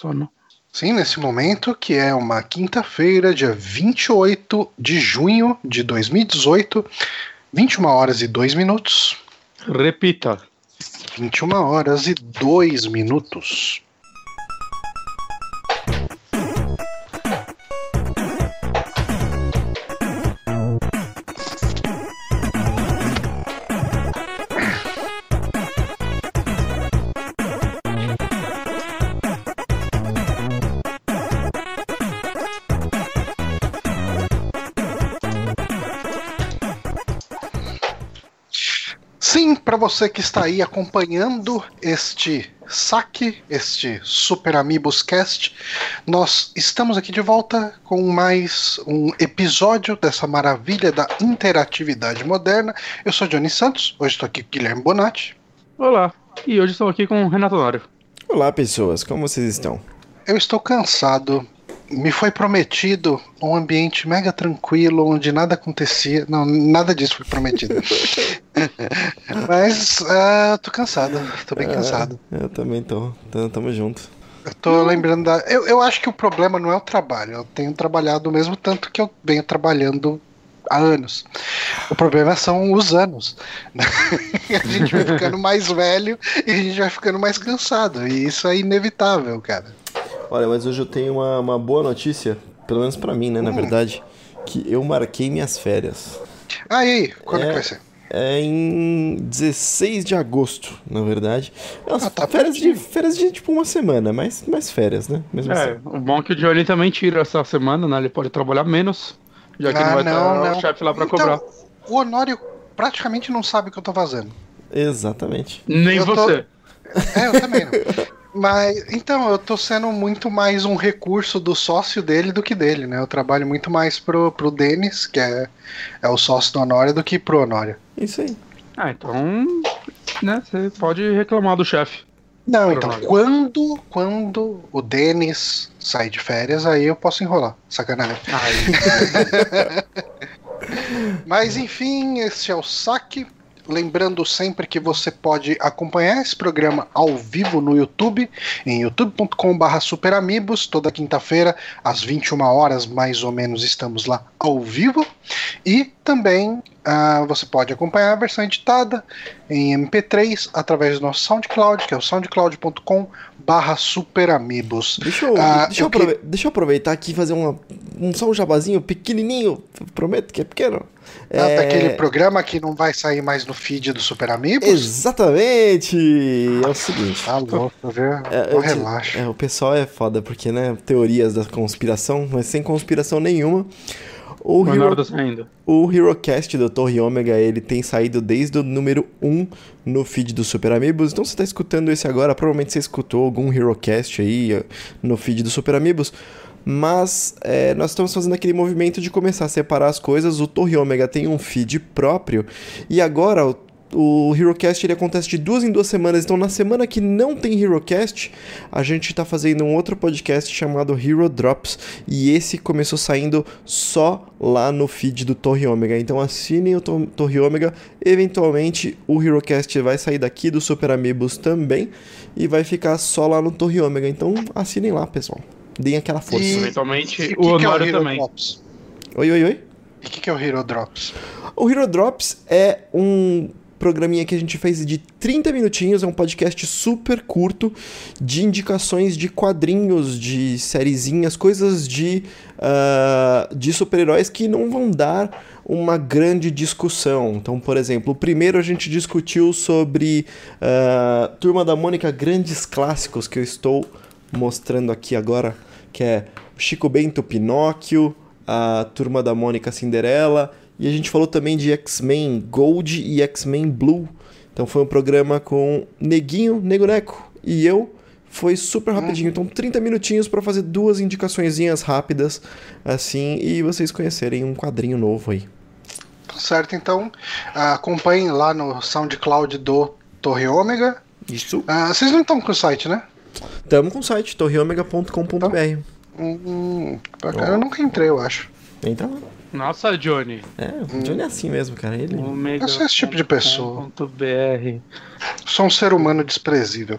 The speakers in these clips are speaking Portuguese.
Sono. Sim, nesse momento, que é uma quinta-feira, dia 28 de junho de 2018, 21 horas e 2 minutos. Repita. 21 horas e 2 minutos. Você que está aí acompanhando este saque, este Super Amigos Cast, nós estamos aqui de volta com mais um episódio dessa maravilha da interatividade moderna. Eu sou Johnny Santos, hoje estou aqui com Guilherme Bonatti. Olá. E hoje estou aqui com o Renato Nório. Olá, pessoas, como vocês estão? Eu estou cansado. Me foi prometido um ambiente mega tranquilo, onde nada acontecia. Não, nada disso foi prometido. Mas uh, tô cansado, tô bem É, cansado. Eu também tô, Tamo- junto. Eu tô lembrando da. Eu, eu acho que o problema não é o trabalho. Eu tenho trabalhado o mesmo tanto que eu venho trabalhando há anos. O problema são os anos. a gente vai ficando mais velho e a gente vai ficando mais cansado. E isso é inevitável, cara. Olha, mas hoje eu tenho uma, uma boa notícia, pelo menos pra mim, né, na verdade, que eu marquei minhas férias. Ah, e aí? Quando É. que vai ser? É em 16 de agosto, na verdade. Nossa, Ah, tá férias, de, férias de tipo uma semana, mas, mas férias, né? Mesmo É, assim. o bom é que o Johnny também tira essa semana, né? Ele pode trabalhar menos, já que Ah, não vai não, estar não. o chefe lá pra Então, cobrar. O Honório praticamente não sabe o que eu tô fazendo. Exatamente. Nem eu tô- você. É, eu também não. Mas, então, eu tô sendo muito mais um recurso do sócio dele do que dele, né? Eu trabalho muito mais pro, pro Denis, que é, é o sócio do Honório, do que pro Honório. Isso aí. Ah, então, né? Você pode reclamar do chefe. Não, então, Honório. quando, quando o Denis sair de férias, aí eu posso enrolar. Sacanagem. Mas enfim, esse é o saque. Lembrando sempre que você pode acompanhar esse programa ao vivo no YouTube, em youtube.com.br superamigos, toda quinta-feira, às 21 horas mais ou menos, estamos lá ao vivo. E também ah, você pode acompanhar a versão editada em MP3 através do nosso SoundCloud, que é o soundcloud.com barra. Deixa eu, Ah, deixa, eu que- deixa eu aproveitar aqui e fazer uma, um só um jabazinho pequenininho. Prometo que é pequeno. Ah, É, Daquele programa que não vai sair mais no feed do Super Amigos. Exatamente! É o seguinte. Tá louco, viu? É, Pô, eu relaxa. é, o pessoal é foda, porque, né, teorias da conspiração, mas sem conspiração nenhuma. O, Hero, tá saindo. o HeroCast do Torre Ômega, ele tem saído desde o número 1 no feed do Super Amigos. Então, você tá escutando esse agora, provavelmente você escutou algum HeroCast aí eh, no feed do Super Amigos. Mas é, nós estamos fazendo aquele movimento de começar a separar as coisas. O Torre Ômega tem um feed próprio. E agora o, o HeroCast ele acontece de duas em duas semanas. Então, na semana que não tem HeroCast, a gente está fazendo um outro podcast chamado Hero Drops. E esse começou saindo só lá no feed do Torre Ômega. Então, assinem o To- Torre Ômega. Eventualmente, o HeroCast vai sair daqui do Super Amigos também. E vai ficar só lá no Torre Ômega. Então, assinem lá, pessoal. Deem aquela força. E- Eventualmente, E o que que é Hero também. Drops? Oi, oi, oi. E o que, que é o Hero Drops? O Hero Drops é um programinha que a gente fez de 30 minutinhos, é um podcast super curto de indicações de quadrinhos, de sériezinhas, coisas de, ah, de super-heróis que não vão dar uma grande discussão. Então, por exemplo, o primeiro a gente discutiu sobre ah, Turma da Mônica, grandes clássicos que eu estou mostrando aqui agora, que é Chico Bento Pinóquio, a Turma da Mônica Cinderela, e a gente falou também de X-Men Gold e X-Men Blue. Então foi um programa com Neguinho, Nego Neco e eu. Foi super rapidinho, então 30 minutinhos para fazer duas indicaçõezinhas rápidas, assim, e vocês conhecerem um quadrinho novo aí. Tá certo, então ah, acompanhem lá no SoundCloud do Torre Ômega. Isso. Ah, vocês não estão com o site, né? Tamo com o site torreomega.com.br. Hum, bacana. Eu nunca entrei, eu acho. Entra lá. Nossa, Johnny. É, o Johnny é assim mesmo, cara. Ele. Omega Eu sou esse tipo de pessoa. BR. Sou um ser humano desprezível.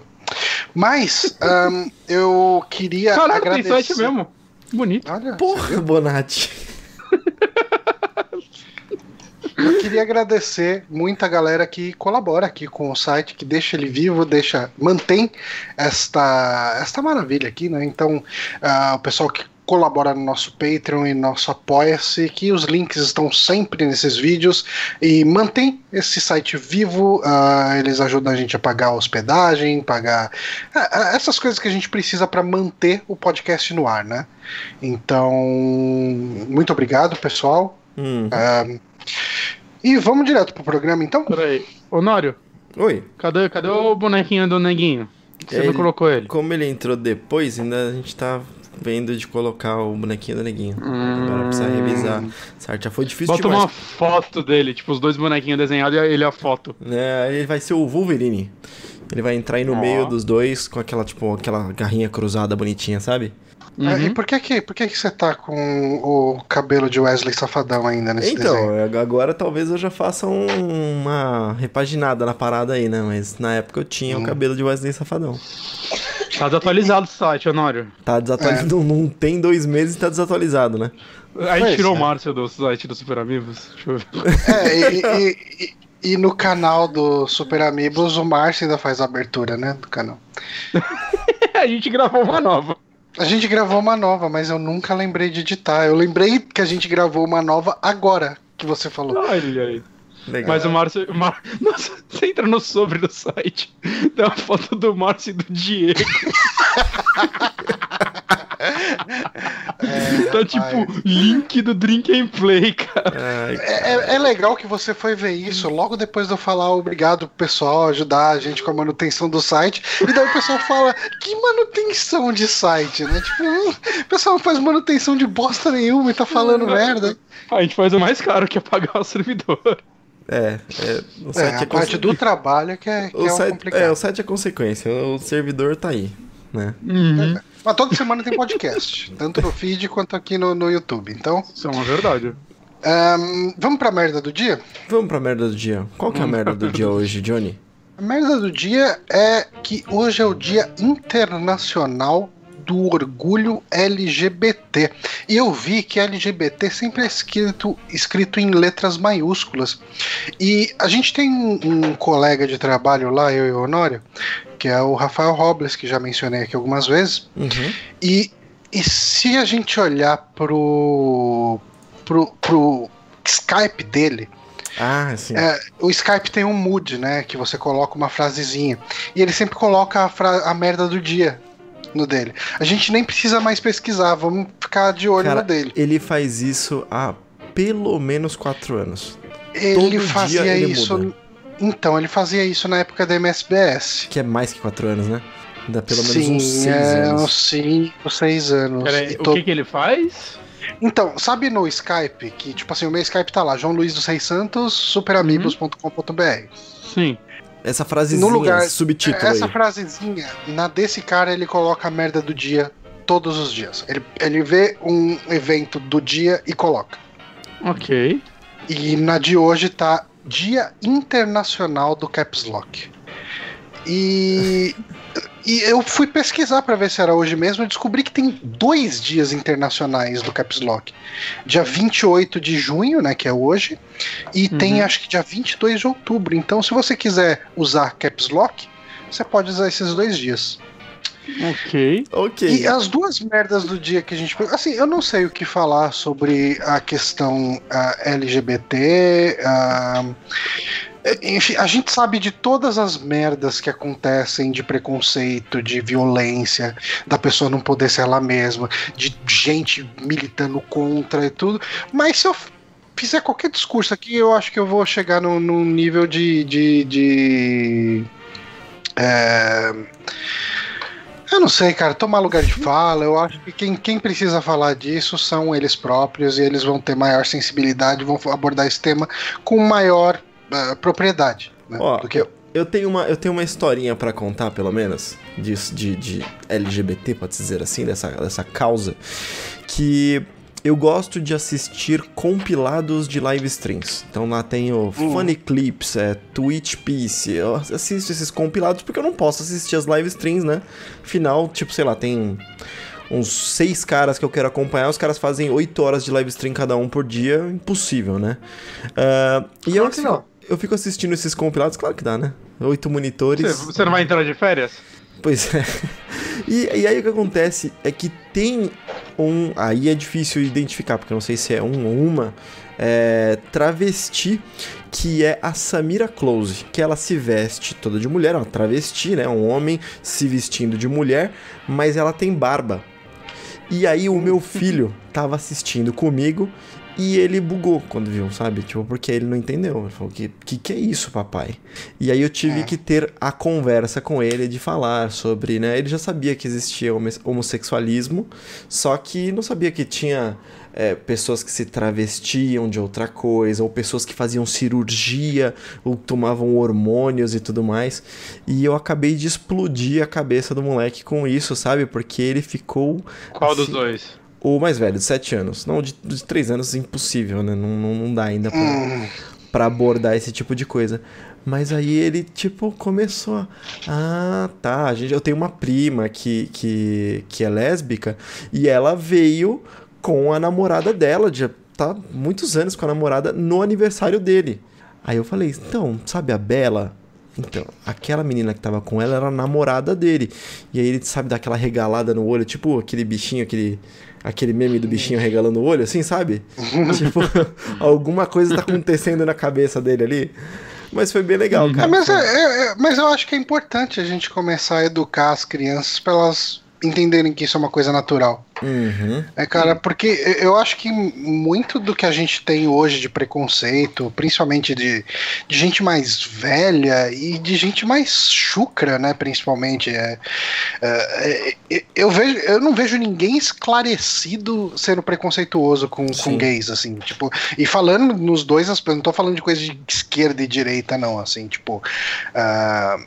Mas ahn, eu queria Caralho, agradecer. tem site mesmo. Bonito. Olha, Porra, Bonatti. Eu queria agradecer muita galera que colabora aqui com o site, que deixa ele vivo, deixa, mantém esta, esta maravilha aqui, né? Então, ah, o pessoal que colabora no nosso Patreon e nosso Apoia-se, que os links estão sempre nesses vídeos e mantém esse site vivo. ah, eles ajudam a gente a pagar a hospedagem, pagar ah, essas coisas que a gente precisa para manter o podcast no ar, né? Então, muito obrigado, pessoal. Hum. Ah, e vamos direto pro programa, então? Peraí. Honório, Oi. cadê, cadê o bonequinho do neguinho? Você Ele- não colocou ele? Como ele entrou depois, ainda a gente tá vendo de colocar o bonequinho do neguinho. Agora precisa revisar. Certo, já foi difícil Hum. Bota demais. uma foto dele, tipo, os dois bonequinhos desenhados e ele a foto. É, ele vai ser o Wolverine. Ele vai entrar aí no meio dos dois com aquela, tipo, aquela garrinha cruzada bonitinha, sabe? E Uhum. por que que, por que que você tá com o cabelo de Wesley Safadão ainda nesse então, desenho? agora talvez eu já faça um- uma repaginada na parada aí, né? Mas na época eu tinha Hum. o cabelo de Wesley Safadão. Tá desatualizado o site, Honório. Tá desatualizado, não, não tem dois meses e tá desatualizado, né? A gente Pois tirou é. o Márcio do site do Super Amigos. Deixa eu ver. É, e, e- e- e no canal do Super Amigos, o Márcio ainda faz a abertura, né? Do canal. a gente gravou uma nova. A gente gravou uma nova, mas eu nunca lembrei de editar. Eu lembrei que a gente gravou uma nova agora que você falou. Olha aí. Legal. Mas o Márcio. o Mar- Nossa, você entra no sobre do site. Tem uma foto do Márcio e do Diego. tá tipo, link do Drink and Play, cara. Ai, É, é- é legal que você foi ver isso logo depois de eu falar obrigado pro pessoal ajudar a gente com a manutenção do site. E daí o pessoal fala, que manutenção de site, né? Tipo, hum, o pessoal não faz manutenção de bosta nenhuma e tá falando merda. A gente faz o mais caro que é pagar o servidor. É, é, o É, site a é, parte do trabalho que é, que o é o site, complicado. é, o site é consequência, o servidor tá aí, né? Uhum. Mas toda semana tem podcast, tanto no feed quanto aqui no, no YouTube. Então, Isso é uma verdade. ahn, vamos pra merda do dia? Vamos pra merda do dia. Qual que é a merda do dia hoje, Johnny? A merda do dia é que hoje é o Dia Internacional do Orgulho LGBT. E eu vi que LGBT sempre é escrito, escrito em letras maiúsculas. E a gente tem um, um colega de trabalho lá, eu e o Honório, que é o Rafael Robles, que já mencionei aqui algumas vezes. Uhum. E, e se a gente olhar pro, pro, pro Skype dele, Ah, sim. é, o Skype tem um mood, né? Que você coloca uma frasezinha. E ele sempre coloca a, a merda do dia no dele. A gente nem precisa mais pesquisar, vamos ficar de olho Cara, no dele. ele faz isso há pelo menos quatro anos. Ele dia fazia ele isso. muda. Então, ele fazia isso na época da MSBS. Que é mais que quatro anos, né? Dá pelo menos Sim, uns seis é, anos. uns cinco, seis anos. Peraí, o que que ele faz? Então, sabe no Skype que, tipo assim, o meu Skype tá lá, João Luiz dos Reis Santos, superamigos.com.br. Sim. Essa frasezinha, No lugar- subtítulo Essa aí. frasezinha, na desse cara, ele coloca a merda do dia todos os dias. Ele, ele vê um evento do dia e coloca. Ok. E na de hoje tá Dia Internacional do Caps Lock. E, e eu fui pesquisar pra ver se era hoje mesmo e descobri que tem dois dias internacionais do Caps Lock. Dia 28 de junho, né, que é hoje, e Uhum. tem acho que dia 22 de outubro. Então, se você quiser usar Caps Lock, você pode usar esses dois dias. Ok. Ok. E as duas merdas do dia que a gente. Assim, eu não sei o que falar sobre a questão ah, LGBT. ah, enfim, a gente sabe de todas as merdas que acontecem de preconceito, de violência, da pessoa não poder ser ela mesma, de gente militando contra e tudo. Mas se eu fizer qualquer discurso aqui, eu acho que eu vou chegar num, num nível de. de, de é, eu não sei, cara, tomar lugar de fala, eu acho que quem, quem precisa falar disso são eles próprios e eles vão ter maior sensibilidade, vão abordar esse tema com maior ah, propriedade. Né, Ó, do que eu. Eu tenho uma, eu tenho uma historinha pra contar, pelo menos, disso, de, de LGBT, pode dizer assim, dessa, dessa causa, que eu gosto de assistir compilados de live streams. Então lá tem o Funny Clips, é, Twitch Piece. Eu assisto esses compilados porque eu não posso assistir as live streams, né? Afinal, tipo, sei lá, tem uns seis caras que eu quero acompanhar, os caras fazem oito horas de live stream cada um por dia, impossível, né? Uh, e Claro eu, que não. eu fico assistindo esses compilados, claro que dá, né? Oito monitores. Você, você não vai entrar de férias? Pois é. E, e aí o que acontece é que tem um. Aí é difícil identificar, porque eu não sei se é um ou uma. é, travesti, que é a Samira Close, que ela se veste toda de mulher, é uma travesti, né? Um homem se vestindo de mulher, mas ela tem barba. E aí o meu filho tava assistindo comigo e ele bugou quando viu, sabe? Tipo, porque ele não entendeu. Ele falou, que, que que é isso, papai? E aí eu tive É. que ter a conversa com ele de falar sobre, né? Ele já sabia que existia homo- homossexualismo, só que não sabia que tinha é, pessoas que se travestiam de outra coisa, ou pessoas que faziam cirurgia, ou tomavam hormônios e tudo mais. E eu acabei de explodir a cabeça do moleque com isso, sabe? Porque ele ficou Qual dos Assim, dois? O mais velho, de 7 anos. Não, de, de 3 anos impossível, né? Não, não, não dá ainda pra, pra abordar esse tipo de coisa. Mas aí ele, tipo, começou a. Ah, tá. A gente, eu tenho uma prima que, que, que é lésbica e ela veio com a namorada dela, já tá muitos anos com a namorada, no aniversário dele. Aí eu falei, então, sabe a Bela? Então, aquela menina que tava com ela era a namorada dele. E aí ele sabe dar aquela regalada no olho, tipo aquele bichinho, aquele, aquele meme do bichinho regalando o olho, assim, sabe? tipo, alguma coisa tá acontecendo na cabeça dele ali. Mas foi bem legal, é, cara. mas, é- é- é- mas eu acho que é importante a gente começar a educar as crianças para elas entenderem que isso é uma coisa natural. Uhum. É, cara, porque eu acho que muito do que a gente tem hoje de preconceito, principalmente de, de gente mais velha e de gente mais chucra, né, principalmente, é, é, é, eu, vejo, eu não vejo ninguém esclarecido sendo preconceituoso com, Sim. com gays, assim, tipo, e falando nos dois aspectos, não tô falando de coisa de esquerda e direita, não, assim, tipo, ah,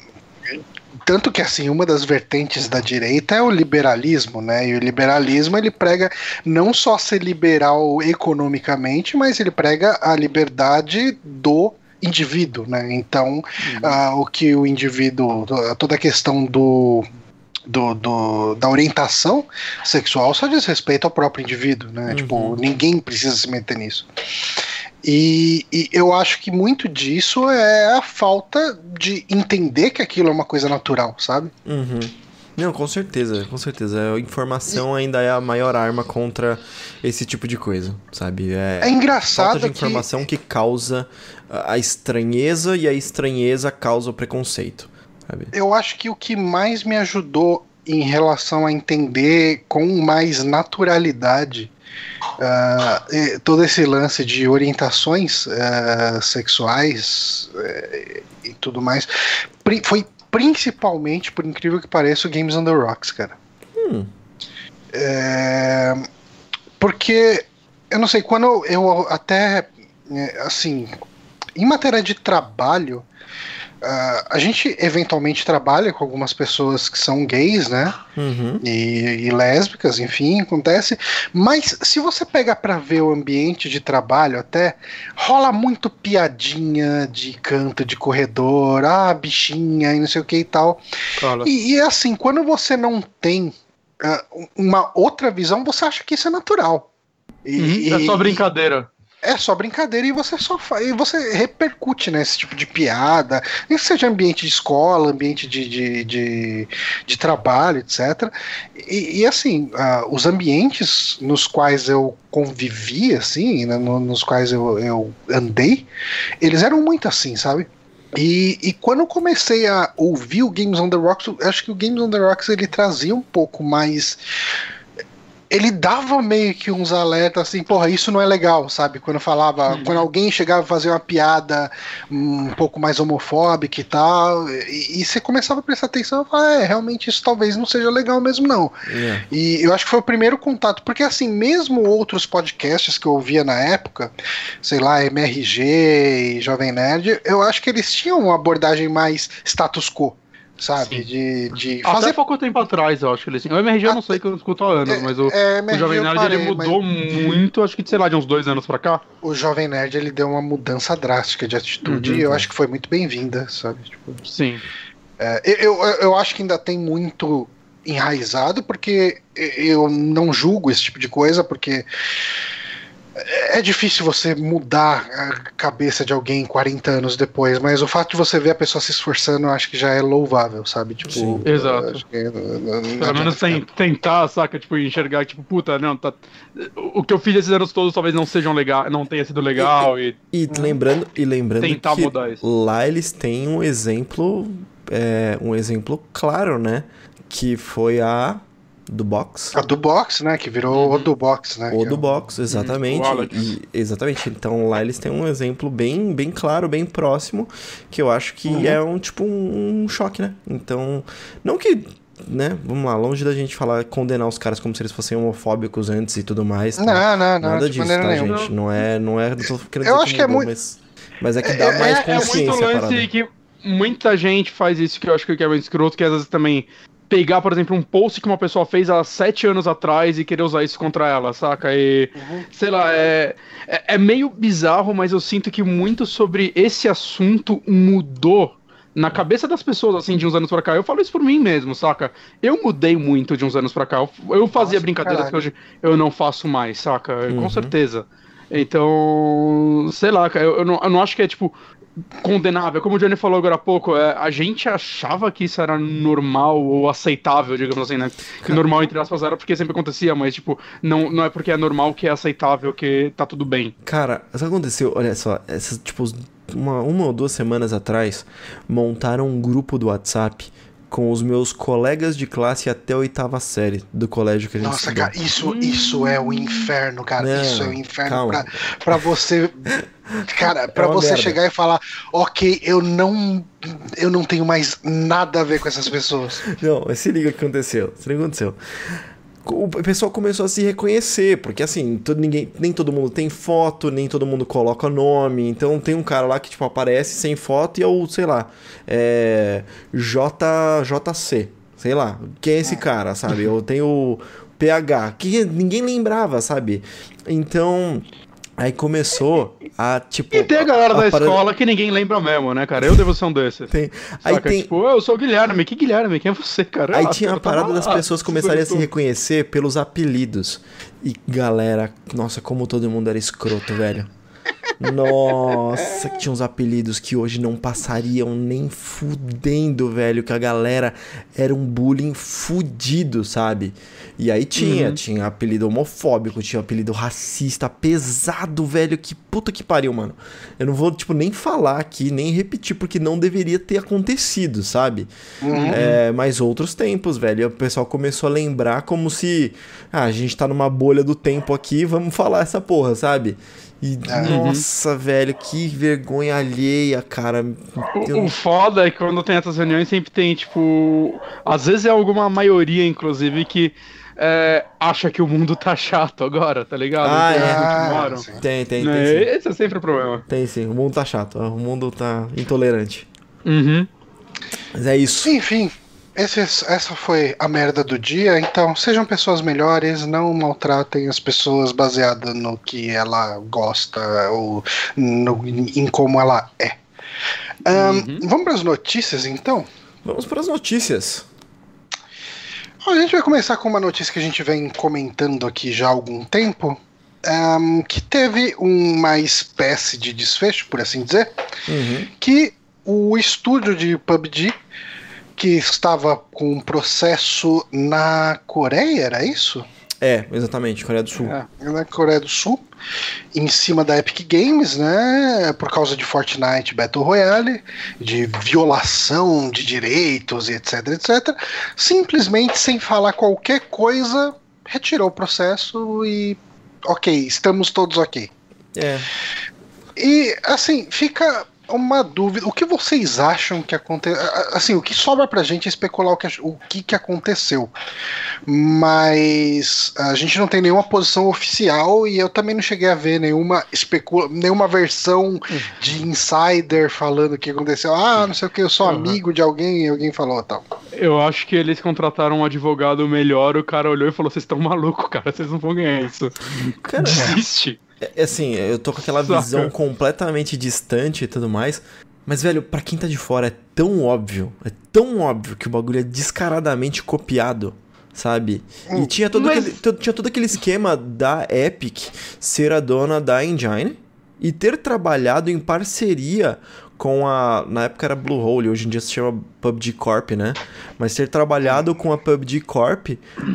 tanto que assim uma das vertentes da direita é o liberalismo, né? E o liberalismo ele prega não só ser liberal economicamente, mas ele prega a liberdade do indivíduo, né? Então, ah, o que o indivíduo, toda a questão do do, do- da orientação sexual só diz respeito ao próprio indivíduo, né? Uhum. Tipo, ninguém precisa se meter nisso. E, e eu acho que muito disso é a falta de entender que aquilo é uma coisa natural, sabe? Uhum. Não, com certeza, com certeza. A informação ainda é a maior arma contra esse tipo de coisa, sabe? É falta engraçado de que informação que... causa a a estranheza e a estranheza causa o preconceito, sabe? eu acho que o que mais me ajudou em relação a entender com mais naturalidade eh, todo esse lance de orientações ah, sexuais eh, e tudo mais pri- foi principalmente, por incrível que pareça, o Games on the Rocks, cara. Hum. É, porque eu não sei, quando eu, eu até assim, em matéria de trabalho, ah, a gente eventualmente trabalha com algumas pessoas que são gays, né? Uhum. E, e lésbicas, enfim, acontece. Mas se você pega pra ver o ambiente de trabalho, até rola muito piadinha de canto de corredor, ah, bichinha e não sei o que e tal. E, e, assim, quando você não tem ah, uma outra visão, você acha que isso é natural. E- Uhum, é só brincadeira. É só brincadeira e você só faz, e você repercute nesse tipo de piada, seja ambiente de escola, ambiente de, de, de, de trabalho, etc. E, e, assim, ah, os ambientes nos quais eu convivi, assim, né, no- nos quais eu, eu andei, eles eram muito assim, sabe? E, e quando eu comecei a ouvir o Games on the Rocks, acho que o Games on the Rocks ele trazia um pouco mais ele dava meio que uns alertas assim, porra, isso não é legal, sabe? Quando falava, Uhum. quando alguém chegava a fazer uma piada um pouco mais homofóbica e tal, e, e você começava a prestar atenção e falar, é, realmente isso talvez não seja legal mesmo, não. É. E eu acho que foi o primeiro contato, porque assim, mesmo outros podcasts que eu ouvia na época, sei lá, MRG e Jovem Nerd, eu acho que eles tinham uma abordagem mais status quo. Sabe? Sim. De, de Até fazer. pouco tempo atrás, eu acho que ele assim. O MRG eu não sei que eu escuto há anos, É, mas o, é, o Jovem Nerd parei, ele mudou muito, acho que, sei lá, de uns dois anos pra cá. O Jovem Nerd ele deu uma mudança drástica de atitude Uhum. e eu acho que foi muito bem-vinda, sabe? Tipo, Sim. é, eu, eu, eu acho que ainda tem muito enraizado, porque eu não julgo esse tipo de coisa, porque é difícil você mudar a cabeça de alguém 40 anos depois, mas o fato de você ver a pessoa se esforçando, eu acho que já é louvável, sabe? Tipo, Sim. Exato. acho que não- não- não Pelo menos tem, tentar, saca? Tipo, enxergar, tipo, puta, não, tá. O que eu fiz esses anos todos talvez não sejam legal, não tenha sido legal e. E lembrando, e lembrando Tentar que mudar isso. lá eles têm um exemplo, é, um exemplo claro, né? Que foi a do box. A do box, né? Que virou o do box, né? O do é o- box, exatamente. E- exatamente. Então lá eles têm um exemplo bem, bem claro, bem próximo, que eu acho que Uhum. é um tipo um, choque, né? Então, não que, né? Vamos lá, longe da gente falar condenar os caras como se eles fossem homofóbicos antes e tudo mais. tá? Não, não, não, Nada de disso, tá, nenhuma. gente? Não é, não é, não tô querendo Eu dizer acho que é muito- mas, mas é que É- dá é- mais é É consciência muito lance que muita gente faz isso que eu acho que é muito escroto, que às vezes também pegar, por exemplo, um post que uma pessoa fez há sete anos atrás e querer usar isso contra ela, saca? E, Uhum. sei lá, é, é, é meio bizarro, mas eu sinto que muito sobre esse assunto mudou na cabeça das pessoas, assim, de uns anos pra cá. Eu falo isso por mim mesmo, saca? Eu mudei muito de uns anos pra cá. Eu, eu fazia Nossa, brincadeiras caralho. que hoje eu não faço mais, saca? Uhum. Com certeza. Então, sei lá, cara, eu, eu, não, eu não acho que é tipo condenável. Como o Johnny falou agora há pouco, é, a gente achava que isso era normal ou aceitável, digamos assim, né? Que normal, entre aspas, era porque sempre acontecia, mas, tipo, não, não é porque é normal que é aceitável que tá tudo bem. Cara, sabe o que aconteceu? Olha só, essas, tipo, uma, uma ou duas semanas atrás, montaram um grupo do WhatsApp com os meus colegas de classe até a oitava série do colégio que a gente Nossa, estudou. cara, isso, isso é o inferno, cara. Não, isso é o inferno calma. pra, pra você. Cara, pra uma você merda. chegar e falar, ok, eu não. Eu não tenho mais nada a ver com essas pessoas. Não, mas se liga o que aconteceu. Se liga o que aconteceu. O pessoal começou a se reconhecer, porque assim, todo, ninguém, nem todo mundo tem foto, nem todo mundo coloca nome. Então tem um cara lá que tipo aparece sem foto e é o, sei lá, é J, JC, sei lá. Quem é esse cara, sabe? Eu tenho o PH, que ninguém lembrava, sabe? Então, aí começou a tipo E tem a galera da a parada- escola que ninguém lembra mesmo, né, cara? Eu devo ser um desses. Tem, aí Saca? tem, Tipo, eu sou o Guilherme. Que Guilherme? Quem é você, cara? Aí Ah, tinha a tava parada das lá, pessoas começarem a se reconhecer pelos apelidos. E galera, nossa, como todo mundo era escroto, velho. Nossa, que tinha uns apelidos que hoje não passariam nem fudendo, velho. Que a galera era um bullying fudido, sabe? E aí tinha, Uhum. tinha apelido homofóbico, tinha apelido racista, pesado, velho. Que puta que pariu, mano. Eu não vou, tipo, nem falar aqui, nem repetir, porque não deveria ter acontecido, sabe? É, mas outros tempos, velho. O pessoal começou a lembrar como se. Ah, a gente tá numa bolha do tempo aqui, vamos falar essa porra, sabe? E, nossa, velho, que vergonha alheia, cara. O, o foda é que quando tem essas reuniões sempre tem, tipo. Às vezes é alguma maioria, inclusive, que é, acha que o mundo tá chato agora, tá ligado? Ah, Então, é. Ah. Tem, tem, tem sim. Esse é sempre o problema. Tem sim, o mundo tá chato, o mundo tá intolerante. Uhum. Mas é isso. Enfim, esse- essa foi a merda do dia. Então, sejam pessoas melhores, não maltratem as pessoas baseado no que ela gosta ou no- em como ela é. Ahn, Vamos para as notícias, então? Vamos para as notícias. A gente vai começar com uma notícia que a gente vem comentando aqui já há algum tempo, ahn, que teve uma espécie de desfecho, por assim dizer, Uhum. que o estúdio de PUBG, que estava com um processo na Coreia, era isso? É, exatamente, Coreia do Sul. É. Na Coreia do Sul, em cima da Epic Games, né? Por causa de Fortnite Battle Royale, de violação de direitos e etc, etc. Simplesmente sem falar qualquer coisa, retirou o processo e. Ok, estamos todos ok. É. E assim, fica uma dúvida. O que vocês acham que aconteceu? Assim, o que sobra pra gente é especular o que, o que, que aconteceu. Mas a gente não tem nenhuma posição oficial e eu também não cheguei a ver nenhuma especula nenhuma versão de insider falando o que aconteceu. Ah, não sei o que, eu sou uhum. amigo de alguém e alguém falou tal. Eu acho que eles contrataram um advogado melhor, o cara olhou e falou: vocês estão malucos, cara, vocês não vão ganhar isso. Cara, Desiste. É, é, assim, eu tô com aquela Saca. visão completamente distante e tudo mais. Mas, velho, pra quem tá de fora é tão óbvio, é tão óbvio que o bagulho é descaradamente copiado, sabe? E hum, tinha todo, Mas... aquele, tinha todo aquele esquema da Epic ser a dona da engine e ter trabalhado em parceria com a. Na época era Bluehole, hoje em dia se chama PUBG Corp, né? Mas ter trabalhado com a PUBG Corp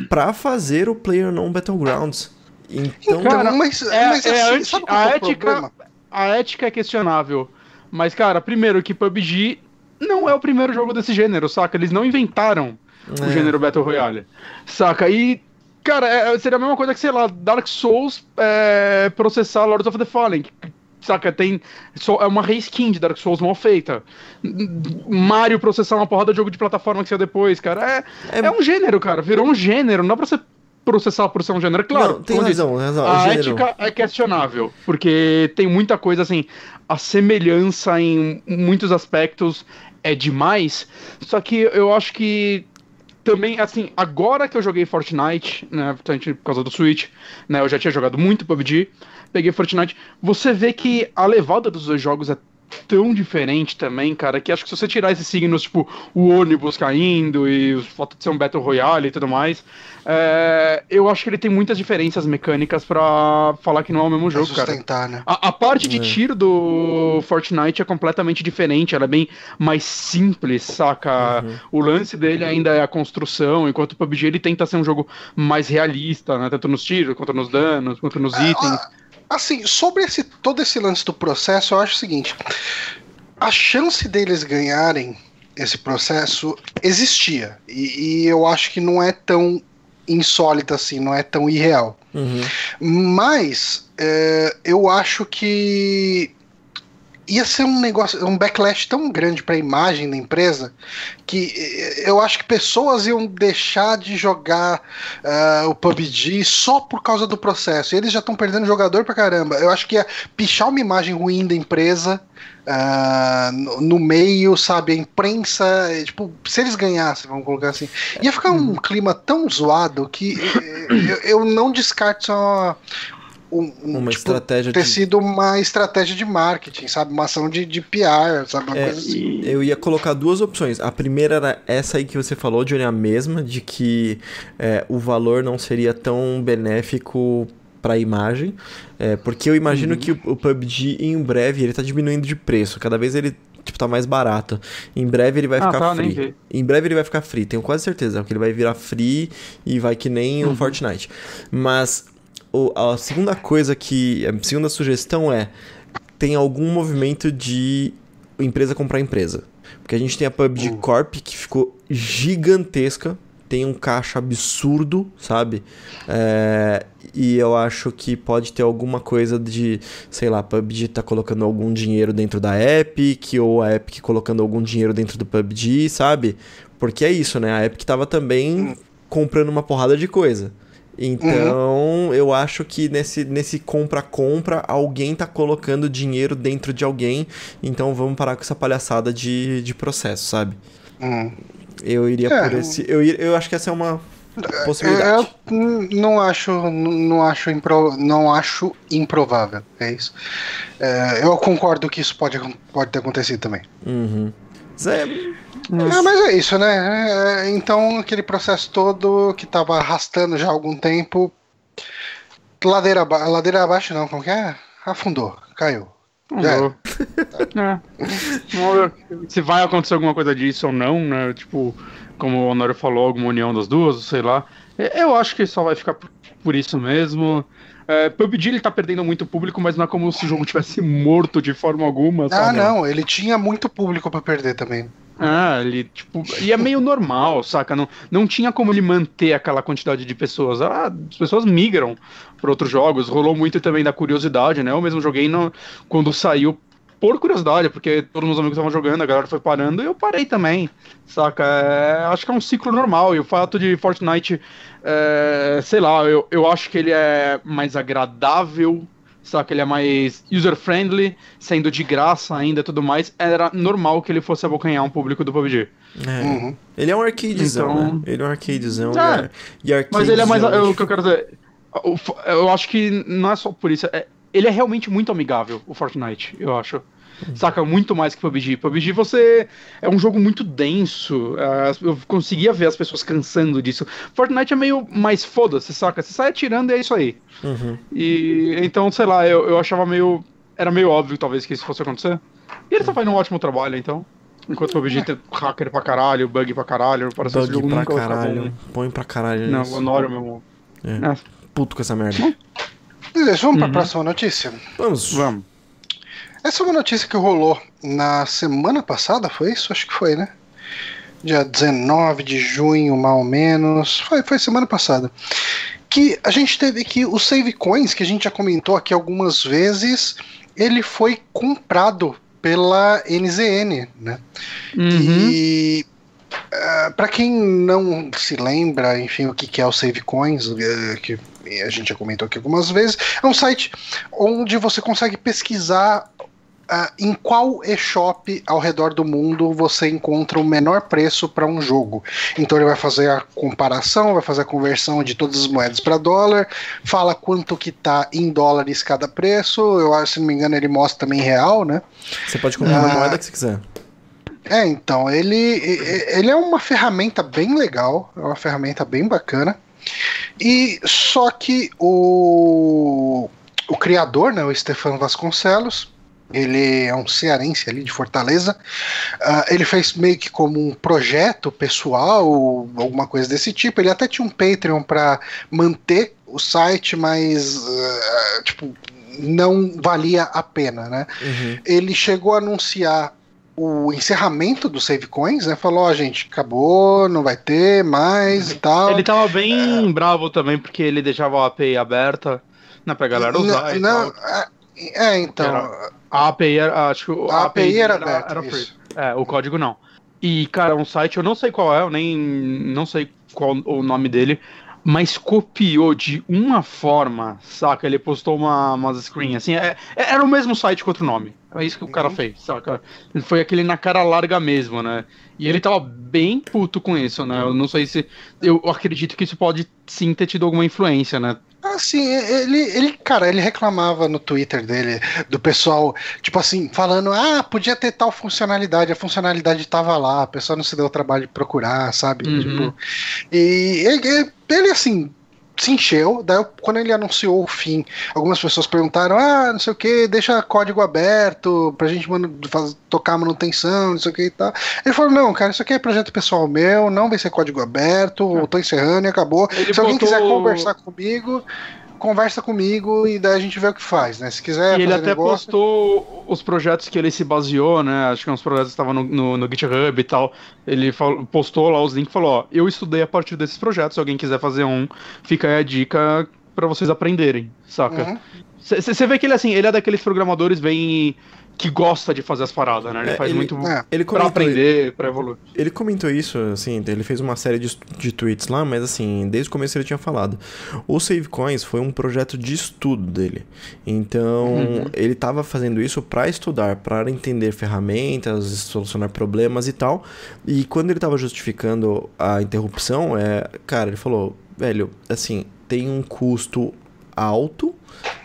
pra fazer o PlayerUnknown Battlegrounds. Então, cara, mas, é, mas é assim, a, é ética, a ética é questionável. Mas, cara, primeiro que PUBG não é o primeiro jogo desse gênero, saca? Eles não inventaram é. o gênero Battle Royale. Saca? E, cara, é, seria a mesma coisa que, sei lá, Dark Souls é, processar Lords of the Fallen. Saca? Tem. É uma reskin de Dark Souls mal feita. Mario processar uma porrada de jogo de plataforma que saiu depois, cara. É, é, é um gênero, cara. Virou um gênero. Não dá pra você processar por ser um gênero. Claro, não, tem razão, razão. A ética é questionável, porque tem muita coisa assim, a semelhança em muitos aspectos é demais, só que eu acho que também, assim, agora que eu joguei Fortnite, né, por causa do Switch, né, eu já tinha jogado muito PUBG, peguei Fortnite, você vê que a levada dos dois jogos é tão diferente também, cara, que acho que se você tirar esses signos, tipo, o ônibus caindo e o fato de ser um Battle Royale e tudo mais, é, eu acho que ele tem muitas diferenças mecânicas para falar que não é o mesmo jogo, cara. Né? A, a, parte de é. tiro do Fortnite é completamente diferente, ela é bem mais simples, saca? Uhum. O lance dele ainda é a construção, enquanto o PUBG ele tenta ser um jogo mais realista, né? Tanto nos tiros, quanto nos danos, quanto nos é, itens. Assim, sobre esse, todo esse lance do processo, eu acho o seguinte: a chance deles ganharem esse processo existia. E, e eu acho que não é tão insólita assim, não é tão irreal. Uhum. Mas é, eu acho que ia ser um negócio, um backlash tão grande para a imagem da empresa que eh, eu acho que pessoas iam deixar de jogar uh, o PUBG só por causa do processo. E eles já estão perdendo jogador pra caramba. Eu acho que ia pichar uma imagem ruim da empresa uh, no, no, meio, sabe? A imprensa, eh, tipo, se eles ganhassem, vamos colocar assim, ia ficar um uhum. clima tão zoado que eu, eu não descarto só um, uma tipo, estratégia ter de... sido uma estratégia de marketing, sabe? Uma ação de, de PR, sabe? Uma é, coisa assim. Eu ia colocar duas opções. A primeira era essa aí que você falou, Johnny, a mesma, de que é, o valor não seria tão benéfico para a imagem, é, porque eu imagino uhum. que o, o PUBG em breve ele tá diminuindo de preço, cada vez ele tipo, tá mais barato. Em breve ele vai ah, ficar tá, free. Em breve ele vai ficar free, tenho quase certeza que ele vai virar free e vai que nem uhum. o Fortnite. Mas a segunda coisa que. A segunda sugestão é: tem algum movimento de empresa comprar empresa. Porque a gente tem a PUBG uh. Corp que ficou gigantesca, tem um caixa absurdo, sabe? É, e eu acho que pode ter alguma coisa de, sei lá, a PUBG tá colocando algum dinheiro dentro da Epic, ou a Epic colocando algum dinheiro dentro do PUBG, sabe? Porque é isso, né? A Epic tava também hum. comprando uma porrada de coisa. Então, uhum. eu acho que nesse, nesse compra-compra, alguém tá colocando dinheiro dentro de alguém. Então, vamos parar com essa palhaçada de, de processo, sabe? Uhum. Eu iria é. por esse. Eu, eu acho que essa é uma possibilidade. Eu não acho, não acho, impro, não acho improvável. É isso. É, eu concordo que isso pode, pode ter acontecido também. Uhum. Zé, é, mas é isso, né? É, então, aquele processo todo que tava arrastando já há algum tempo. Ladeira, ladeira abaixo, não, como que é? Afundou, caiu. Afundou. É. Ver se vai acontecer alguma coisa disso ou não, né? Tipo, como o Honório falou, alguma união das duas, sei lá. É, eu acho que só vai ficar por isso mesmo. É, PUBG ele tá perdendo muito público, mas não é como se o jogo tivesse morto de forma alguma. Ah, não, ele tinha muito público para perder também. Ah, ele, tipo, e é meio normal, saca? Não, não tinha como ele manter aquela quantidade de pessoas. Ah, as pessoas migram para outros jogos. Rolou muito também da curiosidade, né? Eu mesmo joguei no, quando saiu por curiosidade, porque todos meus amigos estavam jogando, a galera foi parando e eu parei também, saca? É, acho que é um ciclo normal, e o fato de Fortnite, é, sei lá, eu, eu acho que ele é mais agradável saca? Ele é mais user-friendly, sendo de graça ainda e tudo mais. Era normal que ele fosse abocanhar um público do PUBG. É. Uhum. Ele é um arcadezão, então... né? Ele é um arcadezão. É. E, arcade Mas ele é mais. o que eu quero dizer. Eu acho que não é só por isso. É, ele é realmente muito amigável, o Fortnite, eu acho. Saca? Muito mais que PUBG. PUBG você. É um jogo muito denso. É, eu conseguia ver as pessoas cansando disso. Fortnite é meio mais foda-se, saca? Você sai atirando e é isso aí. Uhum. E então, sei lá, eu, eu achava meio. Era meio óbvio, talvez, que isso fosse acontecer. E ele tá fazendo um ótimo trabalho, então. Enquanto o PUBG tem hacker pra caralho, bug pra caralho, parece bug jogo pra nunca caralho, põe pra caralho. Não, o Honório, meu irmão. É. É. Puto com essa merda. Beleza, vamos uhum. pra próxima notícia? Vamos. Vamos. Essa é uma notícia que rolou na semana passada, foi isso? Acho que foi, né? Dia 19 de junho, mal ou menos. Foi, foi semana passada. Que a gente teve que o Save Coins, que a gente já comentou aqui algumas vezes, ele foi comprado pela NZN, né? Uhum. E uh, eh, para quem não se lembra, enfim, o que, que é o Save Coins, uh, que a gente já comentou aqui algumas vezes, é um site onde você consegue pesquisar Uh, em qual eShop ao redor do mundo você encontra o menor preço para um jogo. Então ele vai fazer a comparação, vai fazer a conversão de todas as moedas para dólar, fala quanto que tá em dólares cada preço. Eu acho, se não me engano, ele mostra também real, né? Você pode comprar uh, a moeda que você quiser. É, então, ele, ele é uma ferramenta bem legal, é uma ferramenta bem bacana. E só que o, o criador, né, o Stefano Vasconcelos, ele é um cearense ali de Fortaleza. Uh, ele fez meio que como um projeto pessoal, alguma coisa desse tipo. Ele até tinha um Patreon para manter o site, mas uh, tipo não valia a pena, né? Uhum. Ele chegou a anunciar o encerramento do Save Coins, né? Falou, ó, oh, gente, acabou, não vai ter mais e tal. Ele tava bem é... bravo também, porque ele deixava a API aberta, né, pra galera usar não, e não, tal. É, é então. Era, a API era. Acho que a, a API, API, era, aberta. Era, free. É, o código não. E, cara, um site, eu não sei qual é, eu nem. Não sei qual o nome dele, mas copiou de uma forma, saca? Ele postou uma, umas screen assim. É, é era o mesmo site com outro nome. É isso que o cara uhum. fez, saca? Foi aquele na cara larga mesmo, né? E ele tava bem puto com isso, né? Eu não sei se. Eu acredito que isso pode sim ter tido alguma influência, né? Assim, ele, ele, cara, ele reclamava no Twitter dele, do pessoal, tipo assim, falando, ah, podia ter tal funcionalidade, a funcionalidade tava lá, a pessoa não se deu o trabalho de procurar, sabe? Uhum. Tipo, e ele, ele, assim, se encheu. Daí, quando ele anunciou o fim, algumas pessoas perguntaram: ah, não sei o que, deixa código aberto pra gente faz, tocar manutenção, não sei o que e tal. Ele falou: não, cara, isso aqui é projeto pessoal meu, não vai ser código aberto, é. tô encerrando e acabou. Ele Se botou... alguém quiser conversar comigo conversa comigo e daí a gente vê o que faz, né? Se quiser. E ele até negócio... postou os projetos que ele se baseou, né? Acho que uns projetos estavam no, no, no, GitHub e tal. Ele falou, postou lá os links e falou: Ó, eu estudei a partir desses projetos. Se alguém quiser fazer um, fica aí a dica para vocês aprenderem, saca? Você uhum. vê que ele assim, ele é daqueles programadores bem que gosta de fazer as paradas, né? Ele é, faz ele, muito é, ele pra aprender, pra evoluir. Ele comentou isso, assim, ele fez uma série de, de tweets lá, mas assim, desde o começo ele tinha falado. O Save Coins foi um projeto de estudo dele. Então, uhum. ele tava fazendo isso para estudar, para entender ferramentas, solucionar problemas e tal. E quando ele tava justificando a interrupção, é, cara, ele falou, velho, assim, tem um custo alto